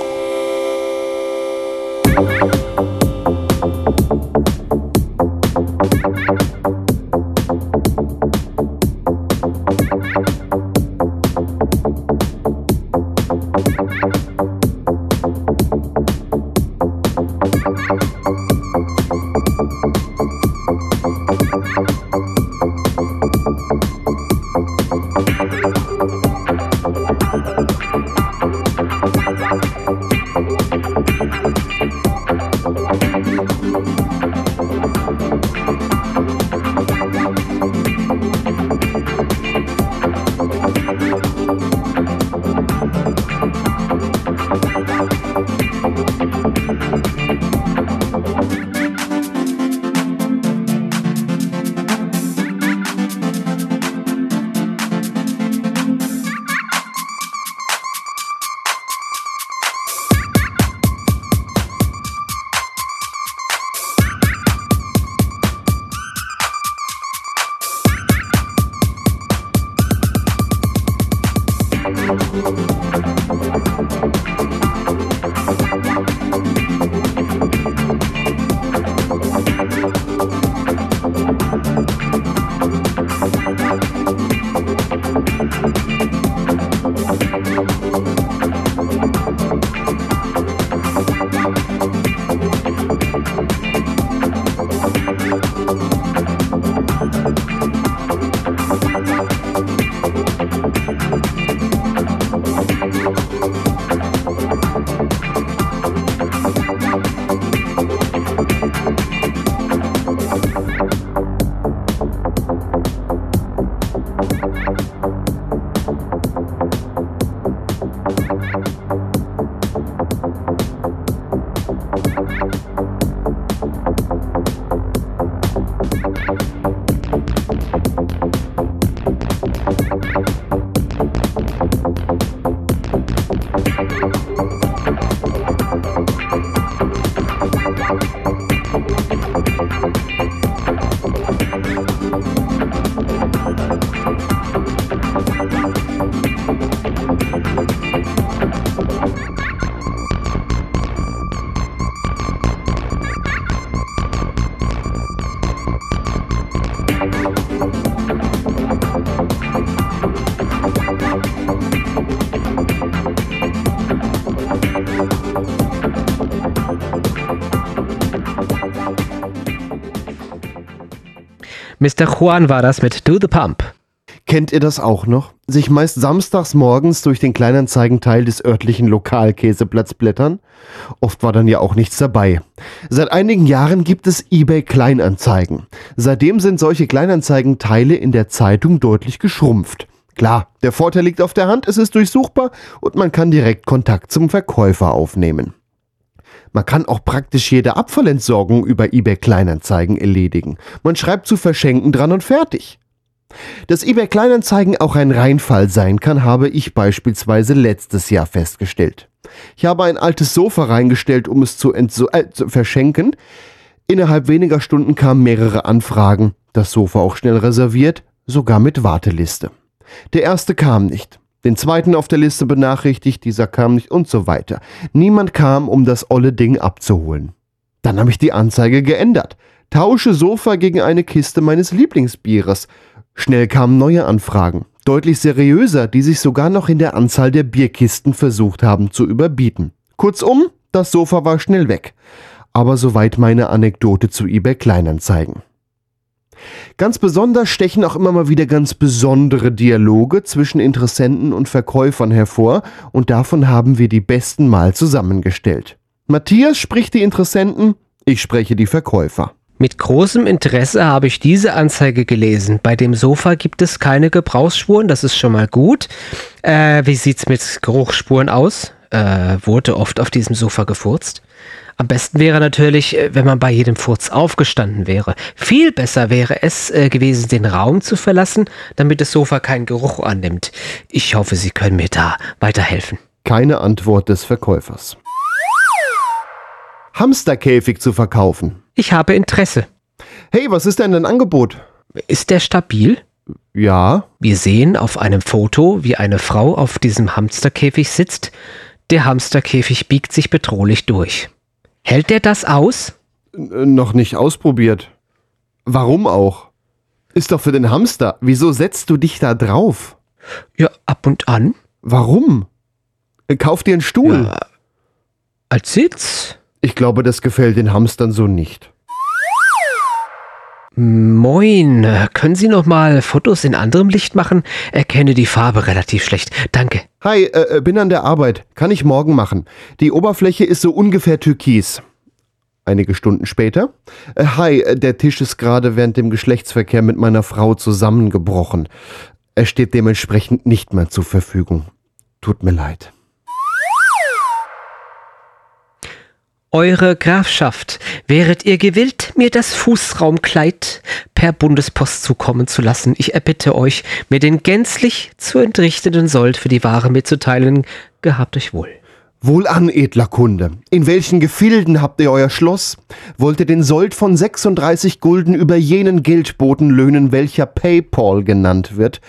[SPEAKER 2] Mr. Juan war das mit Do the Pump.
[SPEAKER 1] Kennt ihr das auch noch? Sich meist samstags morgens durch den Kleinanzeigenteil des örtlichen Lokalkäseplatz blättern? Oft war dann ja auch nichts dabei. Seit einigen Jahren gibt es eBay Kleinanzeigen. Seitdem sind solche Kleinanzeigenteile in der Zeitung deutlich geschrumpft. Klar, der Vorteil liegt auf der Hand, es ist durchsuchbar und man kann direkt Kontakt zum Verkäufer aufnehmen. Man kann auch praktisch jede Abfallentsorgung über eBay Kleinanzeigen erledigen. Man schreibt zu verschenken dran und fertig. Dass eBay Kleinanzeigen auch ein Reinfall sein kann, habe ich beispielsweise letztes Jahr festgestellt. Ich habe ein altes Sofa reingestellt, um es zu, äh, zu verschenken. Innerhalb weniger Stunden kamen mehrere Anfragen, das Sofa auch schnell reserviert, sogar mit Warteliste. Der erste kam nicht, den zweiten auf der Liste benachrichtigt, dieser kam nicht und so weiter. Niemand kam, um das olle Ding abzuholen. Dann habe ich die Anzeige geändert. Tausche Sofa gegen eine Kiste meines Lieblingsbieres. Schnell kamen neue Anfragen, deutlich seriöser, die sich sogar noch in der Anzahl der Bierkisten versucht haben zu überbieten. Kurzum, das Sofa war schnell weg. Aber soweit meine Anekdote zu eBay Kleinanzeigen. Ganz besonders stechen auch immer mal wieder ganz besondere Dialoge zwischen Interessenten und Verkäufern hervor und davon haben wir die besten mal zusammengestellt. Matthias spricht die Interessenten, ich spreche die Verkäufer.
[SPEAKER 2] Mit großem Interesse habe ich diese Anzeige gelesen. Bei dem Sofa gibt es keine Gebrauchsspuren, das ist schon mal gut. Äh, wie sieht's mit Geruchsspuren aus? Äh, wurde oft auf diesem Sofa gefurzt? Am besten wäre natürlich, äh, wenn man bei jedem Furz aufgestanden wäre. Viel besser wäre es äh, gewesen, den Raum zu verlassen, damit das Sofa keinen Geruch annimmt. Ich hoffe, Sie können mir da weiterhelfen.
[SPEAKER 1] Keine Antwort des Verkäufers. Hamsterkäfig zu verkaufen.
[SPEAKER 2] Ich habe Interesse.
[SPEAKER 1] Hey, was ist denn dein Angebot?
[SPEAKER 2] Ist der stabil?
[SPEAKER 1] Ja.
[SPEAKER 2] Wir sehen auf einem Foto, wie eine Frau auf diesem Hamsterkäfig sitzt. Der Hamsterkäfig biegt sich bedrohlich durch. Hält der das aus?
[SPEAKER 1] N noch nicht ausprobiert. Warum auch? Ist doch für den Hamster. Wieso setzt du dich da drauf?
[SPEAKER 2] Ja, ab und an.
[SPEAKER 1] Warum? Kauf dir einen Stuhl. Ja,
[SPEAKER 2] als Sitz?
[SPEAKER 1] Ich glaube, das gefällt den Hamstern so nicht.
[SPEAKER 2] Moin, können Sie noch mal Fotos in anderem Licht machen? Erkenne die Farbe relativ schlecht. Danke.
[SPEAKER 1] Hi, äh, bin an der Arbeit. Kann ich morgen machen. Die Oberfläche ist so ungefähr türkis. Einige Stunden später. Äh, hi, der Tisch ist gerade während dem Geschlechtsverkehr mit meiner Frau zusammengebrochen. Er steht dementsprechend nicht mehr zur Verfügung. Tut mir leid.
[SPEAKER 2] Eure Grafschaft, wäret ihr gewillt, mir das Fußraumkleid per Bundespost zukommen zu lassen? Ich erbitte euch, mir den gänzlich zu entrichtenden Sold für die Ware mitzuteilen. Gehabt euch wohl.
[SPEAKER 1] Wohlan, edler Kunde. In welchen Gefilden habt ihr euer Schloss? Wollt ihr den Sold von 36 Gulden über jenen Geldboten löhnen, welcher Paypal genannt wird?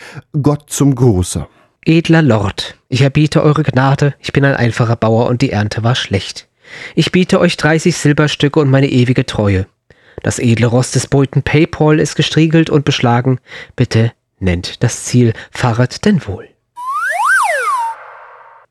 [SPEAKER 1] Gott zum Gruße.
[SPEAKER 2] Edler Lord, ich erbiete eure Gnade, ich bin ein einfacher Bauer und die Ernte war schlecht. Ich biete euch 30 Silberstücke und meine ewige Treue. Das edle Ross des Beuten Paypal ist gestriegelt und beschlagen. Bitte nennt das Ziel, fahret denn wohl.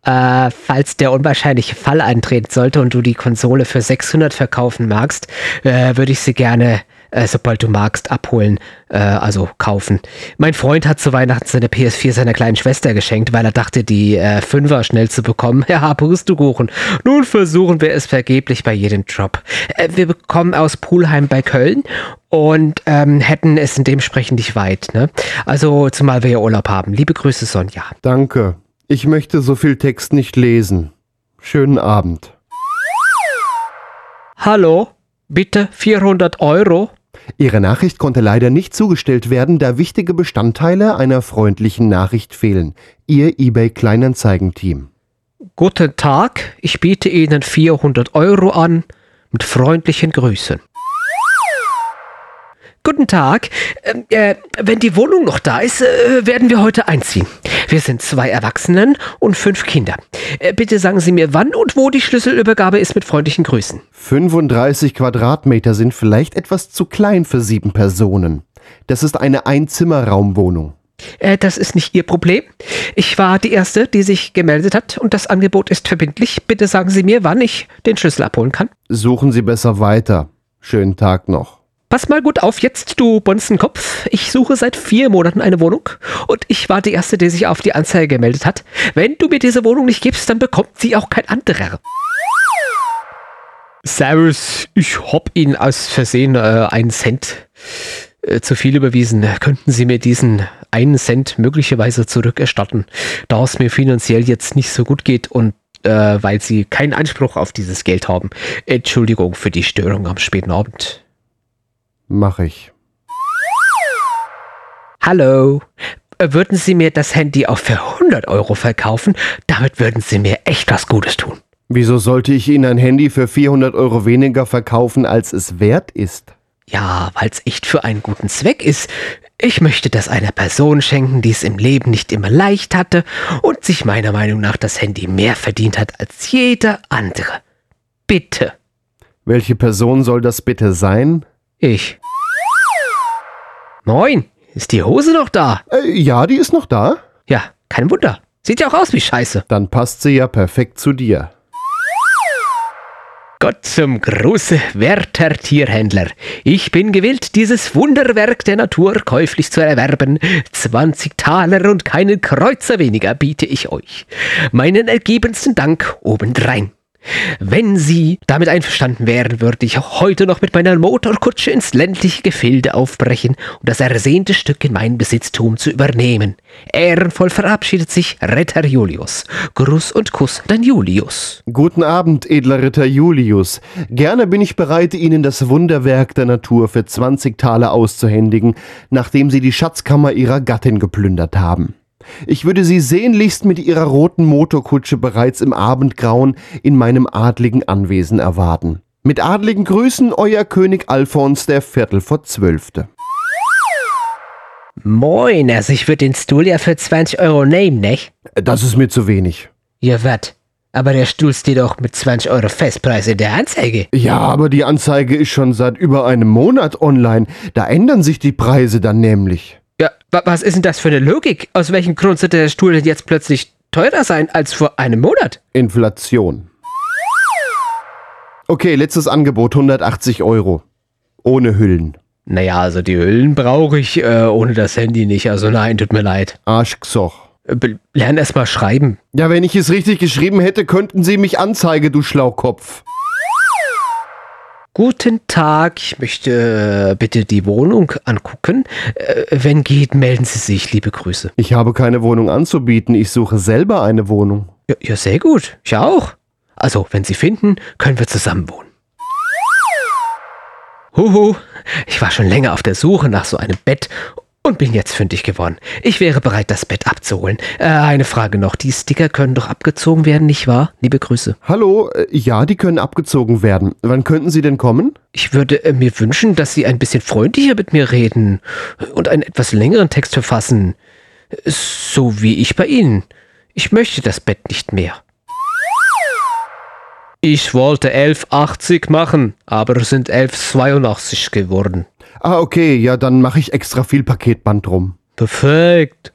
[SPEAKER 2] Äh, falls der unwahrscheinliche Fall eintreten sollte und du die Konsole für 600 verkaufen magst, äh, würde ich sie gerne äh, sobald du magst, abholen, äh, also kaufen. Mein Freund hat zu Weihnachten seine PS4 seiner kleinen Schwester geschenkt, weil er dachte, die äh, Fünfer schnell zu bekommen. [LAUGHS] Ja, Pustekuchen. Nun versuchen wir es vergeblich bei jedem Drop. Äh, wir bekommen aus Pulheim bei Köln und ähm, hätten es in dementsprechend nicht weit. Ne? Also zumal wir ja Urlaub haben. Liebe Grüße, Sonja.
[SPEAKER 1] Danke. Ich möchte so viel Text nicht lesen. Schönen Abend.
[SPEAKER 2] Hallo, bitte 400 Euro.
[SPEAKER 1] Ihre Nachricht konnte leider nicht zugestellt werden, da wichtige Bestandteile einer freundlichen Nachricht fehlen. Ihr eBay Kleinanzeigen-Team.
[SPEAKER 2] Guten Tag, ich biete Ihnen 400 Euro an. Mit freundlichen Grüßen. Guten Tag. Ähm, äh, wenn die Wohnung noch da ist, äh, werden wir heute einziehen. Wir sind zwei Erwachsenen und fünf Kinder. Äh, bitte sagen Sie mir, wann und wo die Schlüsselübergabe ist mit freundlichen Grüßen.
[SPEAKER 1] 35 Quadratmeter sind vielleicht etwas zu klein für sieben Personen. Das ist eine Einzimmerraumwohnung.
[SPEAKER 2] Äh, das ist nicht Ihr Problem. Ich war die Erste, die sich gemeldet hat und das Angebot ist verbindlich. Bitte sagen Sie mir, wann ich den Schlüssel abholen kann.
[SPEAKER 1] Suchen Sie besser weiter. Schönen Tag noch.
[SPEAKER 2] Pass mal gut auf jetzt, du Bonzenkopf. Ich suche seit vier Monaten eine Wohnung und ich war die Erste, die sich auf die Anzeige gemeldet hat. Wenn du mir diese Wohnung nicht gibst, dann bekommt sie auch kein anderer. Servus, ich hab Ihnen aus Versehen äh, einen Cent äh, zu viel überwiesen. Könnten Sie mir diesen einen Cent möglicherweise zurückerstatten, da es mir finanziell jetzt nicht so gut geht und äh, weil Sie keinen Anspruch auf dieses Geld haben. Entschuldigung für die Störung am späten Abend.
[SPEAKER 1] Mach ich.
[SPEAKER 2] Hallo. Äh, Würden Sie mir das Handy auch für 100 Euro verkaufen? Damit würden Sie mir echt was Gutes tun.
[SPEAKER 1] Wieso sollte ich Ihnen ein Handy für 400 Euro weniger verkaufen, als es wert ist?
[SPEAKER 2] Ja, weil es echt für einen guten Zweck ist. Ich möchte das einer Person schenken, die es im Leben nicht immer leicht hatte und sich meiner Meinung nach das Handy mehr verdient hat als jeder andere. Bitte.
[SPEAKER 1] Welche Person soll das bitte sein?
[SPEAKER 2] Ich. Moin, ist die Hose noch da?
[SPEAKER 1] Äh, ja, die ist noch da.
[SPEAKER 2] Ja, kein Wunder. Sieht ja auch aus wie Scheiße.
[SPEAKER 1] Dann passt sie ja perfekt zu dir.
[SPEAKER 2] Gott zum Gruße, werter Tierhändler. Ich bin gewillt, dieses Wunderwerk der Natur käuflich zu erwerben. 20 Taler und keinen Kreuzer weniger biete ich euch. Meinen ergebensten Dank obendrein. Wenn Sie damit einverstanden wären, würde ich heute noch mit meiner Motorkutsche ins ländliche Gefilde aufbrechen, um das ersehnte Stück in mein Besitztum zu übernehmen. Ehrenvoll verabschiedet sich Ritter Julius. Gruß und Kuss, dein Julius.
[SPEAKER 1] Guten Abend, edler Ritter Julius. Gerne bin ich bereit, Ihnen das Wunderwerk der Natur für 20 Taler auszuhändigen, nachdem Sie die Schatzkammer Ihrer Gattin geplündert haben. Ich würde Sie sehnlichst mit Ihrer roten Motorkutsche bereits im Abendgrauen in meinem adligen Anwesen erwarten. Mit adligen Grüßen, Euer König Alfons der Viertel vor Zwölfte.
[SPEAKER 2] Moin, also ich würde den Stuhl ja für 20 Euro nehmen, nicht?
[SPEAKER 1] Das ist mir zu wenig.
[SPEAKER 2] Ja, wat? Aber der Stuhl steht doch mit 20 Euro Festpreis in der Anzeige.
[SPEAKER 1] Ja, aber die Anzeige ist schon seit über einem Monat online. Da ändern sich die Preise dann nämlich.
[SPEAKER 2] Ja, wa was ist denn das für eine Logik? Aus welchem Grund sollte der Stuhl denn jetzt plötzlich teurer sein als vor einem Monat?
[SPEAKER 1] Inflation. Okay, letztes Angebot 180 Euro. Ohne Hüllen.
[SPEAKER 2] Naja, also die Hüllen brauche ich äh, ohne das Handy nicht. Also nein, tut mir leid.
[SPEAKER 1] Arschgsoch.
[SPEAKER 2] Äh, Lern erst mal schreiben.
[SPEAKER 1] Ja, wenn ich es richtig geschrieben hätte, könnten Sie mich anzeigen, du Schlaukopf.
[SPEAKER 2] Guten Tag, ich möchte äh, bitte die Wohnung angucken. Äh, wenn geht, melden Sie sich. Liebe Grüße.
[SPEAKER 1] Ich habe keine Wohnung anzubieten, ich suche selber eine Wohnung.
[SPEAKER 2] Ja, ja sehr gut. Ich auch. Also, wenn Sie finden, können wir zusammen wohnen. Huhu, ich war schon länger auf der Suche nach so einem Bett und bin jetzt fündig geworden. Ich wäre bereit, das Bett abzuholen. Äh, eine Frage noch. Die Sticker können doch abgezogen werden, nicht wahr? Liebe Grüße.
[SPEAKER 1] Hallo, äh, ja, die können abgezogen werden. Wann könnten Sie denn kommen?
[SPEAKER 2] Ich würde äh, mir wünschen, dass Sie ein bisschen freundlicher mit mir reden und einen etwas längeren Text verfassen. So wie ich bei Ihnen. Ich möchte das Bett nicht mehr. Ich wollte 11,80 machen, aber es sind 11,82 geworden.
[SPEAKER 1] Ah, okay, ja, dann mache ich extra viel Paketband drum.
[SPEAKER 2] Perfekt.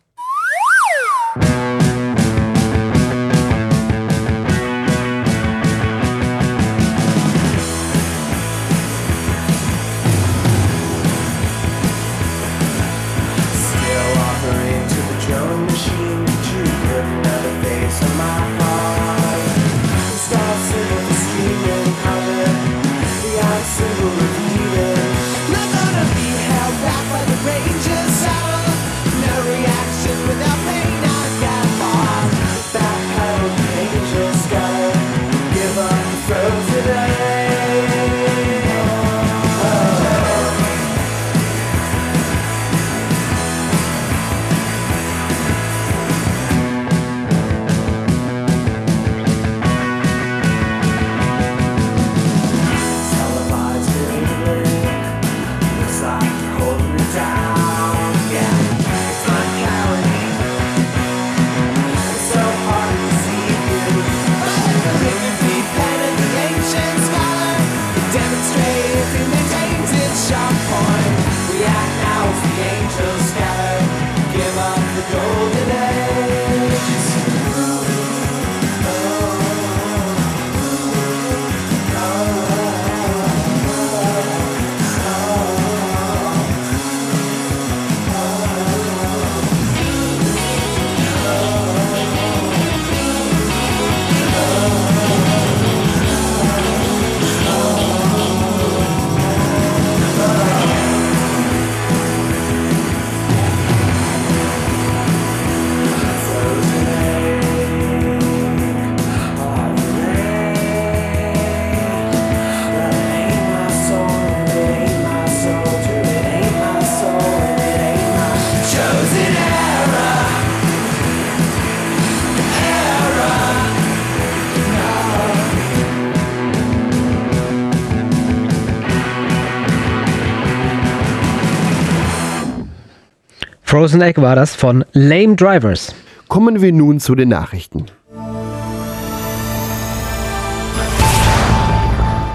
[SPEAKER 2] Frozen Egg war das von Lame Drivers.
[SPEAKER 1] Kommen wir nun zu den Nachrichten.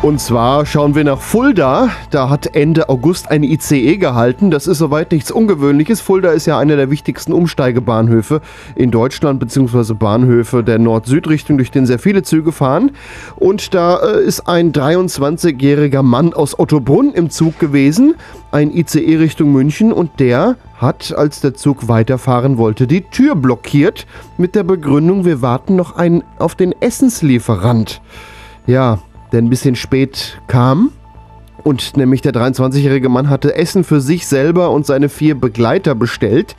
[SPEAKER 1] Und zwar schauen wir nach Fulda. Da hat Ende August ein ICE gehalten. Das ist soweit nichts Ungewöhnliches. Fulda ist ja einer der wichtigsten Umsteigebahnhöfe in Deutschland, beziehungsweise Bahnhöfe der Nord-Süd-Richtung, durch den sehr viele Züge fahren. Und da äh, ist ein 23-jähriger Mann aus Ottobrunn im Zug gewesen, ein ICE Richtung München. Und der hat, als der Zug weiterfahren wollte, die Tür blockiert mit der Begründung, wir warten noch einen auf den Essenslieferant. Ja, der ein bisschen spät kam. Und nämlich der 23-jährige Mann hatte Essen für sich selber und seine vier Begleiter bestellt.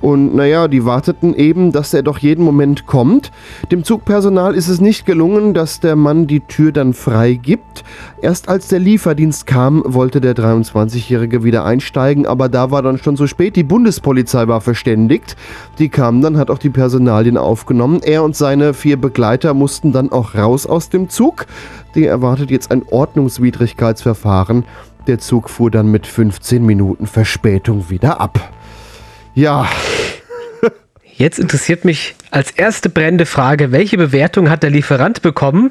[SPEAKER 1] Und naja, die warteten eben, dass er doch jeden Moment kommt. Dem Zugpersonal ist es nicht gelungen, dass der Mann die Tür dann frei gibt. Erst als der Lieferdienst kam, wollte der 23-Jährige wieder einsteigen, aber da war dann schon zu spät. Die Bundespolizei war verständigt. Die kam dann, hat auch die Personalien aufgenommen. Er und seine vier Begleiter mussten dann auch raus aus dem Zug. Die erwartet jetzt ein Ordnungswidrigkeitsverfahren. Der Zug fuhr dann mit 15 Minuten Verspätung wieder ab. Ja.
[SPEAKER 2] Jetzt interessiert mich als erste brennende Frage, welche Bewertung hat der Lieferant bekommen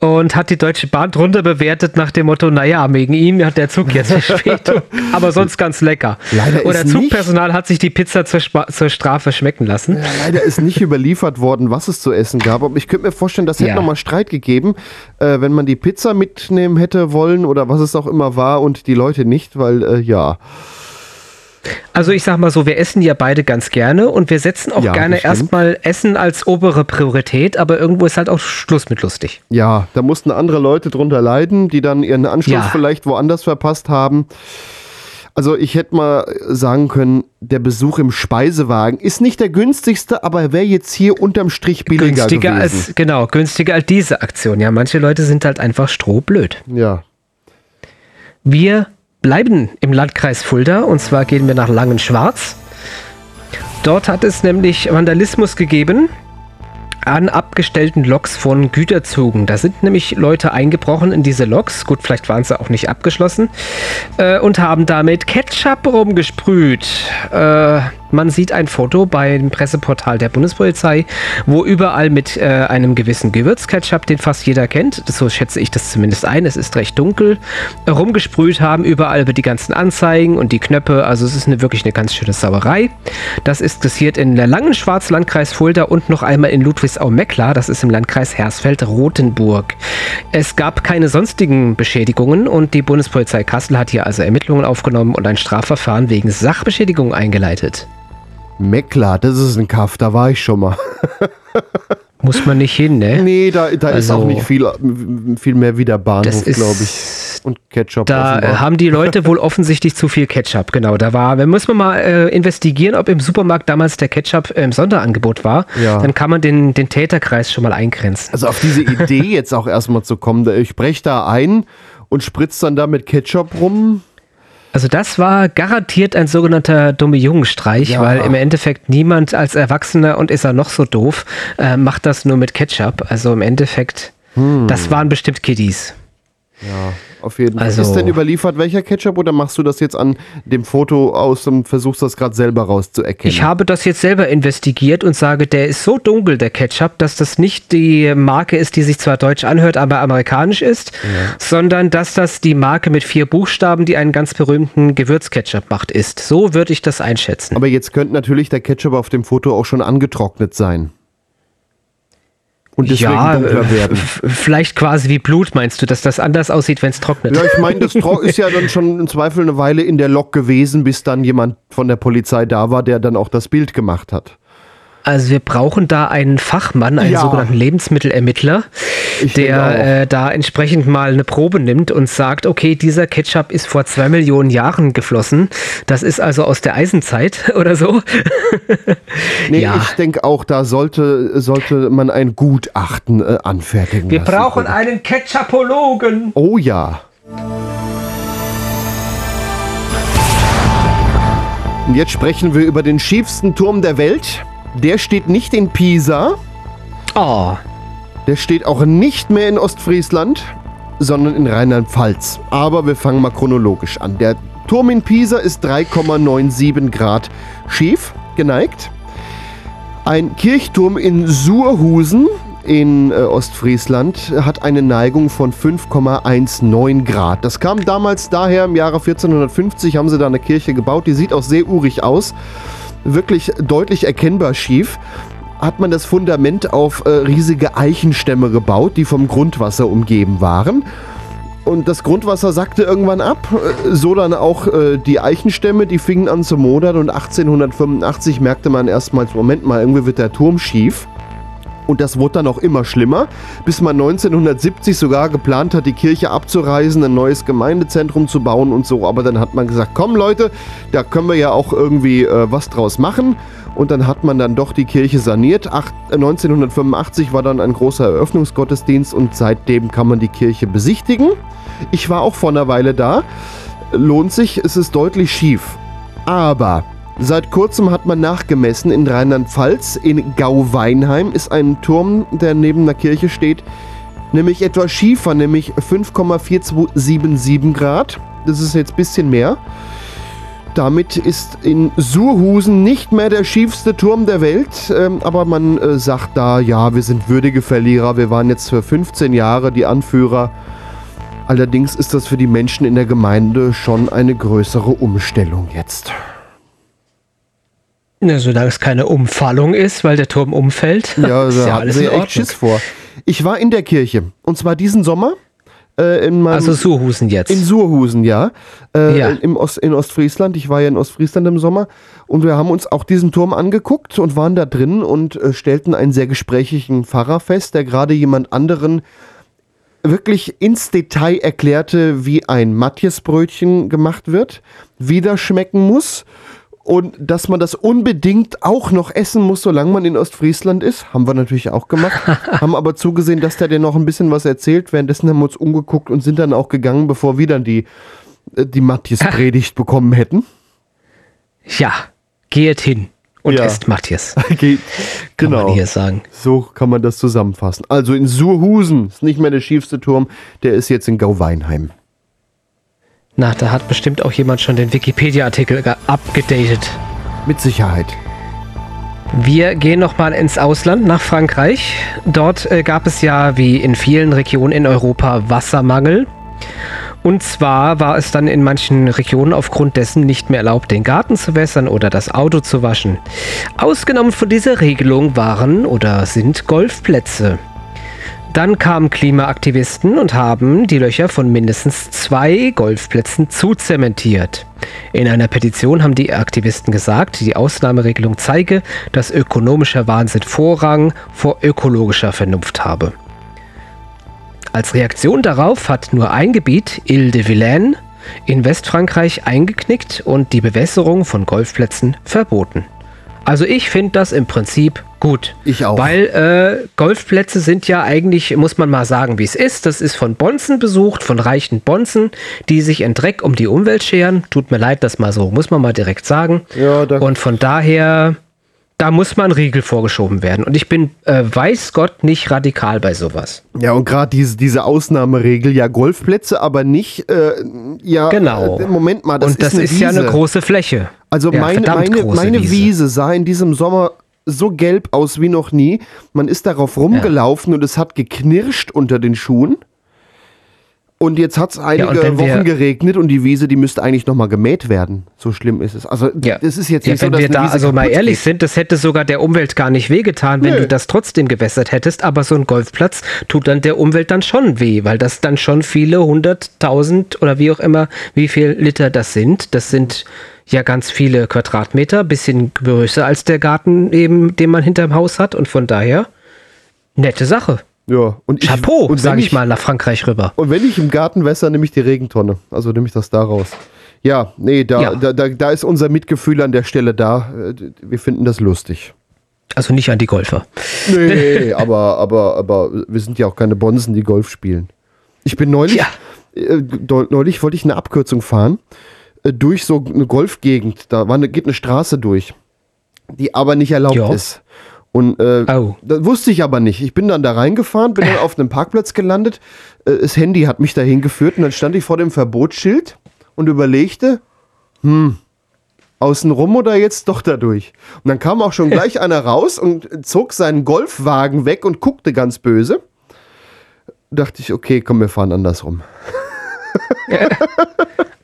[SPEAKER 2] und hat die Deutsche Bahn drunter bewertet nach dem Motto, naja, wegen ihm hat der Zug jetzt Verspätung, [LAUGHS] aber sonst ganz lecker.
[SPEAKER 1] Leider
[SPEAKER 2] Oder Zugpersonal hat sich die Pizza zur, zur Strafe schmecken lassen.
[SPEAKER 1] Ja, leider ist nicht überliefert worden, was es zu essen gab. Aber ich könnte mir vorstellen, das hätte
[SPEAKER 2] Ja.
[SPEAKER 1] nochmal Streit gegeben, äh, wenn man die Pizza mitnehmen hätte wollen oder was es auch immer war und die Leute nicht, weil äh, ja.
[SPEAKER 2] Also ich sag mal so, wir essen ja beide ganz gerne und wir setzen auch
[SPEAKER 1] Ja,
[SPEAKER 2] gerne erstmal Essen als obere Priorität, aber irgendwo ist halt auch Schluss mit lustig.
[SPEAKER 1] Ja, da mussten andere Leute drunter leiden, die dann ihren Anschluss
[SPEAKER 2] Ja.
[SPEAKER 1] vielleicht woanders verpasst haben. Also ich hätte mal sagen können, der Besuch im Speisewagen ist nicht der günstigste, aber er wäre jetzt hier unterm Strich billiger
[SPEAKER 2] günstiger
[SPEAKER 1] gewesen.
[SPEAKER 2] als, genau, günstiger als diese Aktion. Ja, manche Leute sind halt einfach strohblöd.
[SPEAKER 1] ja.
[SPEAKER 2] Wir bleiben im Landkreis Fulda und zwar gehen wir nach Langenschwarz. Dort hat es nämlich Vandalismus gegeben an abgestellten Loks von Güterzügen. Da sind nämlich Leute eingebrochen in diese Loks. Gut, vielleicht waren sie auch nicht abgeschlossen. Äh, und haben damit Ketchup rumgesprüht. Äh, man sieht ein Foto beim Presseportal der Bundespolizei, wo überall mit äh, einem gewissen Gewürzketchup, den fast jeder kennt, so schätze ich das zumindest ein, es ist recht dunkel, rumgesprüht haben, überall über die ganzen Anzeigen und die Knöpfe. Also es ist eine, wirklich eine ganz schöne Sauerei. Das ist passiert in der Langenschwarz, Landkreis Fulda und noch einmal in Ludwigsau-Mecklar, das ist im Landkreis Hersfeld-Rotenburg. Es gab keine sonstigen Beschädigungen und die Bundespolizei Kassel hat hier also Ermittlungen aufgenommen und ein Strafverfahren wegen Sachbeschädigung eingeleitet.
[SPEAKER 1] Meckler, das ist ein Kaff, da war ich schon mal. [LAUGHS]
[SPEAKER 2] Muss man nicht hin, ne?
[SPEAKER 1] Nee, da, da ist
[SPEAKER 2] Also-
[SPEAKER 1] auch nicht viel, viel mehr wie der Bahnhof,
[SPEAKER 2] ist-
[SPEAKER 1] glaube ich. Und Ketchup
[SPEAKER 2] Da
[SPEAKER 1] offenbar.
[SPEAKER 2] haben die Leute wohl offensichtlich zu viel Ketchup. Genau, da war, muss man mal äh, investigieren, ob im Supermarkt damals der Ketchup im Sonderangebot war.
[SPEAKER 1] Ja.
[SPEAKER 2] Dann kann man den, den Täterkreis schon mal eingrenzen.
[SPEAKER 1] Also auf diese Idee jetzt auch erstmal zu kommen, da- ich brech da ein und spritz dann da mit Ketchup rum.
[SPEAKER 2] Also das war garantiert ein sogenannter dumme Jungenstreich,
[SPEAKER 1] Ja.
[SPEAKER 2] weil im Endeffekt niemand als Erwachsener und ist er noch so doof, äh, macht das nur mit Ketchup. Also im Endeffekt,
[SPEAKER 1] Hm.
[SPEAKER 2] das waren bestimmt Kiddies.
[SPEAKER 1] Ja, auf jeden Fall.
[SPEAKER 2] Also-
[SPEAKER 1] Ist denn überliefert welcher Ketchup oder machst du das jetzt an dem Foto aus und versuchst das gerade selber rauszuerkennen?
[SPEAKER 2] Ich habe das jetzt selber investigiert und sage, der ist so dunkel, der Ketchup, dass das nicht die Marke ist, die sich zwar deutsch anhört, aber amerikanisch ist, sondern dass das die Marke mit vier Buchstaben, die einen ganz berühmten Gewürzketchup macht, ist. So würde ich das einschätzen.
[SPEAKER 1] Aber jetzt könnte natürlich der Ketchup auf dem Foto auch schon angetrocknet sein. Und deswegen dunkler
[SPEAKER 2] äh,
[SPEAKER 1] werden.
[SPEAKER 2] vielleicht quasi wie Blut, meinst du, dass das anders aussieht, wenn es trocknet?
[SPEAKER 1] Ja, ich meine, das [LAUGHS] ist ja dann schon im Zweifel eine Weile in der Lok gewesen, bis dann jemand von der Polizei da war, der dann auch das Bild gemacht hat.
[SPEAKER 2] Also wir brauchen da einen Fachmann, einen
[SPEAKER 1] Ja.
[SPEAKER 2] sogenannten Lebensmittelermittler,
[SPEAKER 1] Ich
[SPEAKER 2] der äh, da entsprechend mal eine Probe nimmt und sagt, okay, dieser Ketchup ist vor zwei Millionen Jahren geflossen. Das ist also aus der Eisenzeit [LAUGHS] oder so.
[SPEAKER 1] Nee,
[SPEAKER 2] Ja.
[SPEAKER 1] ich denke auch, da sollte, sollte man ein Gutachten äh, anfertigen
[SPEAKER 2] Wir
[SPEAKER 1] lassen.
[SPEAKER 2] brauchen einen Ketchupologen.
[SPEAKER 1] Oh ja. Und jetzt sprechen wir über den schiefsten Turm der Welt. Der steht nicht in Pisa.
[SPEAKER 2] Oh,
[SPEAKER 1] Der steht auch nicht mehr in Ostfriesland, sondern in Rheinland-Pfalz. Aber wir fangen mal chronologisch an. Der Turm in Pisa ist 3,97 Grad schief geneigt. Ein Kirchturm in Surhusen in äh, Ostfriesland hat eine Neigung von 5,19 Grad. Das kam damals daher, im Jahre 1450 haben sie da eine Kirche gebaut, die sieht auch sehr urig aus, wirklich deutlich erkennbar schief. Hat man das Fundament auf äh, riesige Eichenstämme gebaut, die vom Grundwasser umgeben waren. Und das Grundwasser sackte irgendwann ab, äh, so dann auch äh, die Eichenstämme, die fingen an zu modern und 1885 merkte man erstmals, Moment mal, irgendwie wird der Turm schief. Und das wurde dann auch immer schlimmer, bis man 1970 sogar geplant hat, die Kirche abzureißen, ein neues Gemeindezentrum zu bauen und so. Aber dann hat man gesagt, komm Leute, da können wir ja auch irgendwie äh, was draus machen. Und dann hat man dann doch die Kirche saniert. Ach, 1985 war dann ein großer Eröffnungsgottesdienst und seitdem kann man die Kirche besichtigen. Ich war auch vor einer Weile da. Lohnt sich, es ist deutlich schief. Aber seit kurzem hat man nachgemessen in Rheinland-Pfalz. In Gau-Weinheim ist ein Turm, der neben der Kirche steht, nämlich etwas schiefer, nämlich 5,4277 Grad. Das ist jetzt ein bisschen mehr. Damit ist in Surhusen nicht mehr der schiefste Turm der Welt, ähm, aber man äh, sagt da, ja, wir sind würdige Verlierer, wir waren jetzt für 15 Jahre die Anführer. Allerdings ist das für die Menschen in der Gemeinde schon eine größere Umstellung jetzt.
[SPEAKER 2] Na, solange es keine Umfallung ist, weil der Turm umfällt.
[SPEAKER 1] Ja, [LAUGHS]
[SPEAKER 2] ist
[SPEAKER 1] da
[SPEAKER 2] ja alles
[SPEAKER 1] sie ja echt. Schiss vor. Ich war in der Kirche und zwar diesen Sommer. Äh, in meinem,
[SPEAKER 2] Also Surhusen jetzt.
[SPEAKER 1] In Surhusen, ja. Äh,
[SPEAKER 2] Ja.
[SPEAKER 1] Im Ost, in Ostfriesland. Ich war ja in Ostfriesland im Sommer. Und wir haben uns auch diesen Turm angeguckt und waren da drin und äh, stellten einen sehr gesprächigen Pfarrer fest, der gerade jemand anderen wirklich ins Detail erklärte, wie ein Matthiasbrötchen gemacht wird, wie das schmecken muss und dass man das unbedingt auch noch essen muss, solange man in Ostfriesland ist. Haben wir natürlich auch gemacht. [LAUGHS] haben aber zugesehen, dass der dir noch ein bisschen was erzählt. Währenddessen haben wir uns umgeguckt und sind dann auch gegangen, bevor wir dann die, äh, die Matthias-Predigt bekommen hätten.
[SPEAKER 2] Ja, geht hin und
[SPEAKER 1] Ja.
[SPEAKER 2] esst Matthias.
[SPEAKER 1] Geht, [LAUGHS]
[SPEAKER 2] Kann
[SPEAKER 1] genau.
[SPEAKER 2] man hier sagen.
[SPEAKER 1] So kann man das zusammenfassen. Also in Surhusen ist nicht mehr der schiefste Turm, der ist jetzt in Gauweinheim.
[SPEAKER 2] Na, da hat bestimmt auch jemand schon den Wikipedia-Artikel ge- abgedatet.
[SPEAKER 1] Mit Sicherheit.
[SPEAKER 2] Wir gehen nochmal ins Ausland, nach Frankreich. Dort äh, gab es ja, wie in vielen Regionen in Europa, Wassermangel. Und zwar war es dann in manchen Regionen aufgrund dessen nicht mehr erlaubt, den Garten zu wässern oder das Auto zu waschen. Ausgenommen von dieser Regelung waren oder sind Golfplätze. Dann kamen Klimaaktivisten und haben die Löcher von mindestens zwei Golfplätzen zuzementiert. In einer Petition haben die Aktivisten gesagt, die Ausnahmeregelung zeige, dass ökonomischer Wahnsinn Vorrang vor ökologischer Vernunft habe. Als Reaktion darauf hat nur ein Gebiet, Ile-de-Vilaine, in Westfrankreich eingeknickt und die Bewässerung von Golfplätzen verboten. Also ich finde das im Prinzip gut.
[SPEAKER 1] Ich auch.
[SPEAKER 2] Weil äh, Golfplätze sind ja eigentlich, muss man mal sagen, wie es ist. Das ist von Bonzen besucht, von reichen Bonzen, die sich in Dreck um die Umwelt scheren. Tut mir leid, das mal so, muss man mal direkt sagen.
[SPEAKER 1] Ja, da
[SPEAKER 2] Und von daher, da muss man Riegel vorgeschoben werden. Und ich bin, äh, weiß Gott, nicht radikal bei sowas.
[SPEAKER 1] Ja, und gerade diese, diese Ausnahmeregel, ja, Golfplätze, aber nicht, äh, ja,
[SPEAKER 2] Genau.
[SPEAKER 1] äh, Moment mal, das
[SPEAKER 2] und das
[SPEAKER 1] ist eine
[SPEAKER 2] ist ja eine große Fläche.
[SPEAKER 1] Also
[SPEAKER 2] ja,
[SPEAKER 1] meine, meine, meine
[SPEAKER 2] Wiese.
[SPEAKER 1] Wiese. sah in diesem Sommer so gelb aus wie noch nie. Man ist darauf rumgelaufen und es hat geknirscht unter den Schuhen. Und jetzt hat es einige
[SPEAKER 2] wenn
[SPEAKER 1] Wochen geregnet und die Wiese, die müsste eigentlich nochmal gemäht werden. So schlimm ist es. Also das ist jetzt
[SPEAKER 2] Ja,
[SPEAKER 1] nicht
[SPEAKER 2] wenn
[SPEAKER 1] so, dass
[SPEAKER 2] wir da
[SPEAKER 1] Wiese
[SPEAKER 2] also mal ehrlich
[SPEAKER 1] geht.
[SPEAKER 2] sind, das hätte sogar der Umwelt gar nicht wehgetan, wenn
[SPEAKER 1] Nö.
[SPEAKER 2] du das trotzdem gewässert hättest. Aber so ein Golfplatz tut dann der Umwelt dann schon weh, weil das dann schon viele hunderttausend oder wie auch immer, wie viel Liter das sind. Das sind ja ganz viele Quadratmeter, bisschen größer als der Garten eben, den man hinterm Haus hat. Und von daher, nette Sache.
[SPEAKER 1] Ja, und ich,
[SPEAKER 2] Chapeau,
[SPEAKER 1] und wenn
[SPEAKER 2] sage ich mal, nach Frankreich rüber.
[SPEAKER 1] Und wenn ich im Garten wässer, nehme ich die Regentonne. Also nehme ich das da raus. Ja, nee, da,
[SPEAKER 2] Ja.
[SPEAKER 1] Da, da, da ist unser Mitgefühl an der Stelle da. Äh, Wir finden das lustig.
[SPEAKER 2] Also nicht an die Golfer.
[SPEAKER 1] Nee, [LAUGHS] aber, aber, aber wir sind ja auch keine Bonsen, die Golf spielen. Ich bin neulich,
[SPEAKER 2] Ja.
[SPEAKER 1] äh, neulich wollte ich eine Abkürzung fahren durch so eine Golfgegend. Da war eine, geht eine Straße durch, die aber nicht erlaubt
[SPEAKER 2] Ja.
[SPEAKER 1] ist. Und äh,
[SPEAKER 2] Oh.
[SPEAKER 1] das wusste ich aber nicht. Ich bin dann da reingefahren, bin dann [LAUGHS] auf einem Parkplatz gelandet. Äh, das Handy hat mich dahin geführt und dann stand ich vor dem Verbotsschild und überlegte, hm, außenrum oder jetzt doch dadurch? Und dann kam auch schon [LAUGHS] gleich einer raus und zog seinen Golfwagen weg und guckte ganz böse. Dachte ich, okay, komm, wir fahren andersrum. [LAUGHS]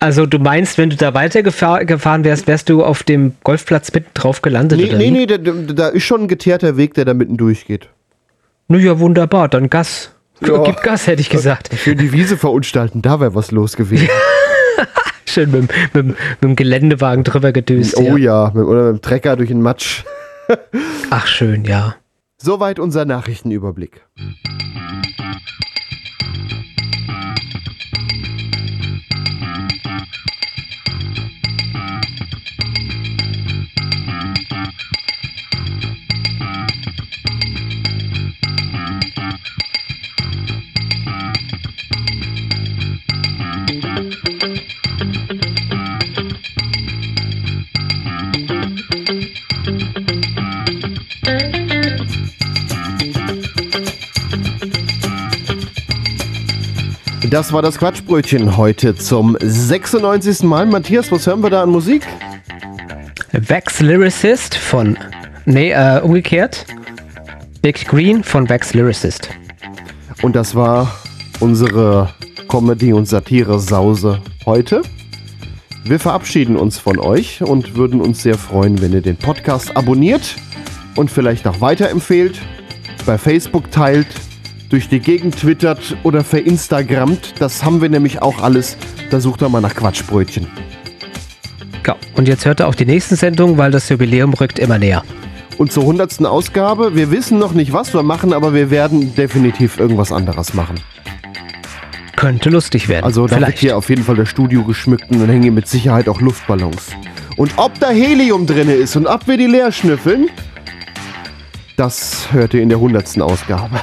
[SPEAKER 2] Also du meinst, wenn du da weitergefahren wärst, wärst du auf dem Golfplatz mitten drauf gelandet?
[SPEAKER 1] Nee,
[SPEAKER 2] oder
[SPEAKER 1] nee, nee, da, da ist schon ein geteerter Weg, der da mitten durchgeht.
[SPEAKER 2] Na ja, wunderbar, dann Gas.
[SPEAKER 1] Ja.
[SPEAKER 2] Gib Gas, hätte ich gesagt.
[SPEAKER 1] Schön die Wiese verunstalten, da wäre was los gewesen. [LAUGHS]
[SPEAKER 2] Schön mit, dem- mit, mit dem Geländewagen drüber gedüst.
[SPEAKER 1] oh ja, mit, oder mit dem Trecker durch den Matsch. [LAUGHS]
[SPEAKER 2] Ach schön, ja.
[SPEAKER 1] Soweit unser Nachrichtenüberblick. Das war das Quatschbrötchen heute zum 96. Mal. Matthias, was hören wir da an Musik?
[SPEAKER 2] Wax Lyricist von. Nee, äh, umgekehrt. Big Green von Wax Lyricist.
[SPEAKER 1] Und das war unsere Comedy- und Satire-Sause heute. Wir verabschieden uns von euch und würden uns sehr freuen, wenn ihr den Podcast abonniert und vielleicht auch weiterempfehlt, bei Facebook teilt, durch die Gegend twittert oder verinstagrammt. Das haben wir nämlich auch alles. Da sucht ihr mal nach Quatschbrötchen.
[SPEAKER 2] Ja, und jetzt hört ihr auch die nächsten Sendungen, weil das Jubiläum rückt immer näher.
[SPEAKER 1] Und zur 100. Ausgabe, wir wissen noch nicht, was wir machen, aber wir werden definitiv irgendwas anderes machen.
[SPEAKER 2] Könnte lustig werden.
[SPEAKER 1] Also da wird hier auf jeden Fall das Studio geschmückt und dann hängen hier mit Sicherheit auch Luftballons. Und ob da Helium drin ist und ob wir die leer schnüffeln, das hört ihr in der 100. Ausgabe.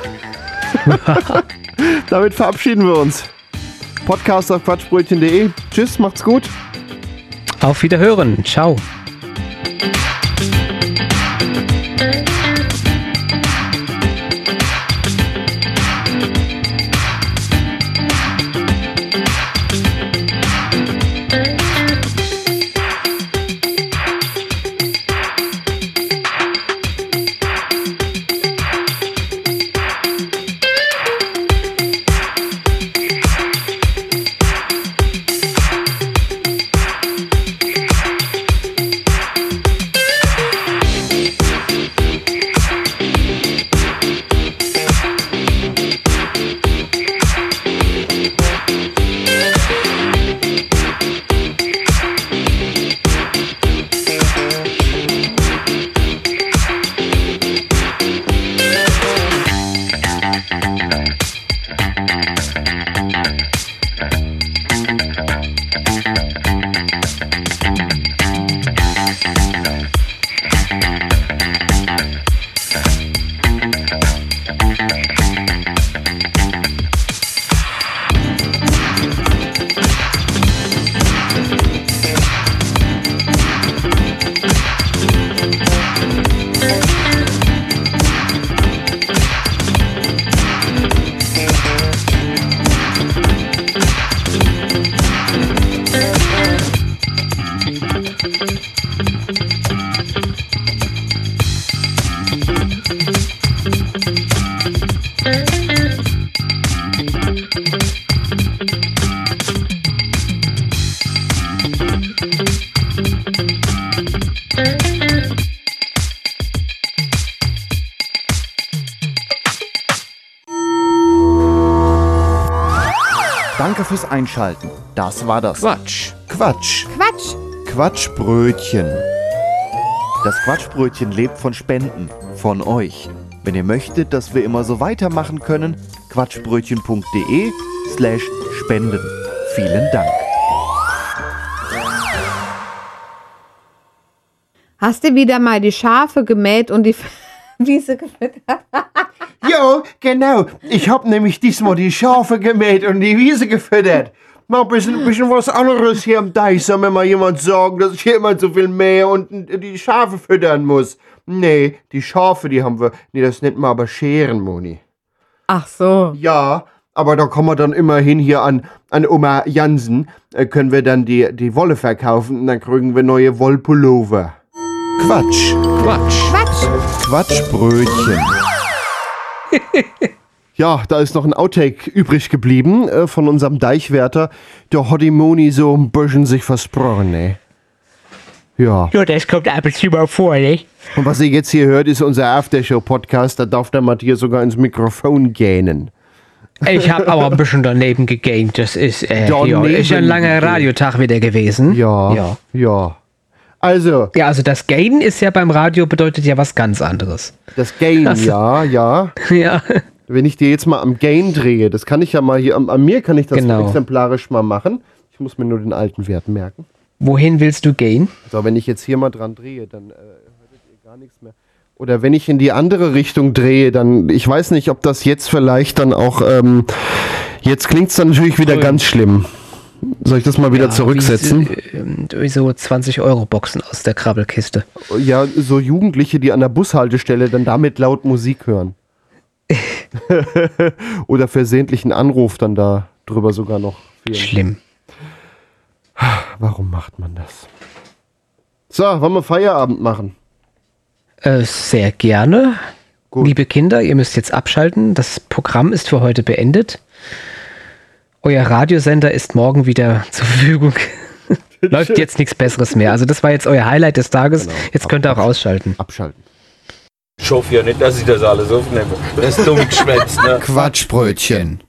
[SPEAKER 1] [LAUGHS] Damit verabschieden wir uns. Podcast auf quatschbrötchen.de. Tschüss, macht's gut.
[SPEAKER 2] Auf Wiederhören. Ciao.
[SPEAKER 11] Das war das
[SPEAKER 9] Quatsch.
[SPEAKER 11] Quatsch.
[SPEAKER 8] Quatsch.
[SPEAKER 11] Quatschbrötchen. Das Quatschbrötchen lebt von Spenden. Von euch. Wenn ihr möchtet, dass wir immer so weitermachen können, quatschbrötchen.de slash spenden. Vielen Dank.
[SPEAKER 8] Hast du wieder mal die Schafe gemäht und die [LAUGHS] Wiese gefüttert?
[SPEAKER 4] Jo, genau. Ich hab nämlich diesmal die Schafe gemäht und die Wiese gefüttert. Mal ein bisschen, bisschen was anderes hier am Deich. Soll mir mal jemand sagen, dass ich hier immer so viel mähe und die Schafe füttern muss. Nee, die Schafe, die haben wir. Nee, das nennt man aber Scheren, Moni.
[SPEAKER 8] Ach so.
[SPEAKER 4] Ja, Aber da kommen wir dann immerhin hier an, an Oma Jansen, äh, können wir dann die, die Wolle verkaufen und dann kriegen wir neue Wollpullover.
[SPEAKER 11] Quatsch.
[SPEAKER 2] Quatsch.
[SPEAKER 8] Quatsch.
[SPEAKER 11] Quatschbrötchen. [LAUGHS]
[SPEAKER 1] Ja, da ist noch ein Outtake übrig geblieben äh, von unserem Deichwärter. Der hat die Moni so ein bisschen sich versprochen, ne? Ja.
[SPEAKER 2] Ja, das kommt ab und zu mal vor, nicht?
[SPEAKER 1] Und was ihr jetzt hier hört, ist unser Aftershow-Podcast. Da darf der Matthias sogar ins Mikrofon gähnen.
[SPEAKER 2] Ich habe aber ein bisschen daneben gegaint. Das ist, äh, ja, ist ja ein langer
[SPEAKER 1] gegähnt.
[SPEAKER 2] Radiotag wieder gewesen.
[SPEAKER 1] Ja.
[SPEAKER 2] Ja.
[SPEAKER 1] Ja. Also,
[SPEAKER 2] Ja, also das Gain ist ja beim Radio bedeutet ja was ganz anderes.
[SPEAKER 1] das Gain,
[SPEAKER 2] Also-
[SPEAKER 1] ja, ja. [LAUGHS]
[SPEAKER 2] Ja.
[SPEAKER 1] Wenn ich dir jetzt mal am Gain drehe, das kann ich ja mal hier, am, an mir kann ich das
[SPEAKER 2] Genau.
[SPEAKER 1] exemplarisch mal machen. Ich muss mir nur den alten Wert merken.
[SPEAKER 2] Wohin willst du gehen?
[SPEAKER 1] So, wenn ich jetzt hier mal dran drehe, dann äh, hörtet ihr gar nichts mehr. Oder wenn ich in die andere Richtung drehe, dann, ich weiß nicht, ob das jetzt vielleicht dann auch, ähm, jetzt klingt es dann natürlich wieder ganz schlimm. Soll ich das mal wieder zurücksetzen?
[SPEAKER 2] Wie, äh, so 20 Euro Boxen aus der Krabbelkiste.
[SPEAKER 1] Ja, so Jugendliche, die an der Bushaltestelle dann damit laut Musik hören. [LAUGHS] Oder versehentlich einen Anruf dann da drüber sogar noch. wählen.
[SPEAKER 2] Schlimm.
[SPEAKER 1] Warum macht man das? So, wollen wir Feierabend machen?
[SPEAKER 2] Äh, sehr gerne. Liebe Kinder, ihr müsst jetzt abschalten. Das Programm ist für heute beendet. Euer Radiosender ist morgen wieder [LAUGHS] zur Verfügung. Läuft jetzt nichts Besseres mehr. Also das war jetzt euer Highlight des Tages. Jetzt könnt ihr auch ausschalten.
[SPEAKER 1] Abschalten.
[SPEAKER 12] Ich hoffe ja nicht, dass ich das alles aufnehme. Das ist dumm geschwätzt, ne?
[SPEAKER 11] Quatschbrötchen.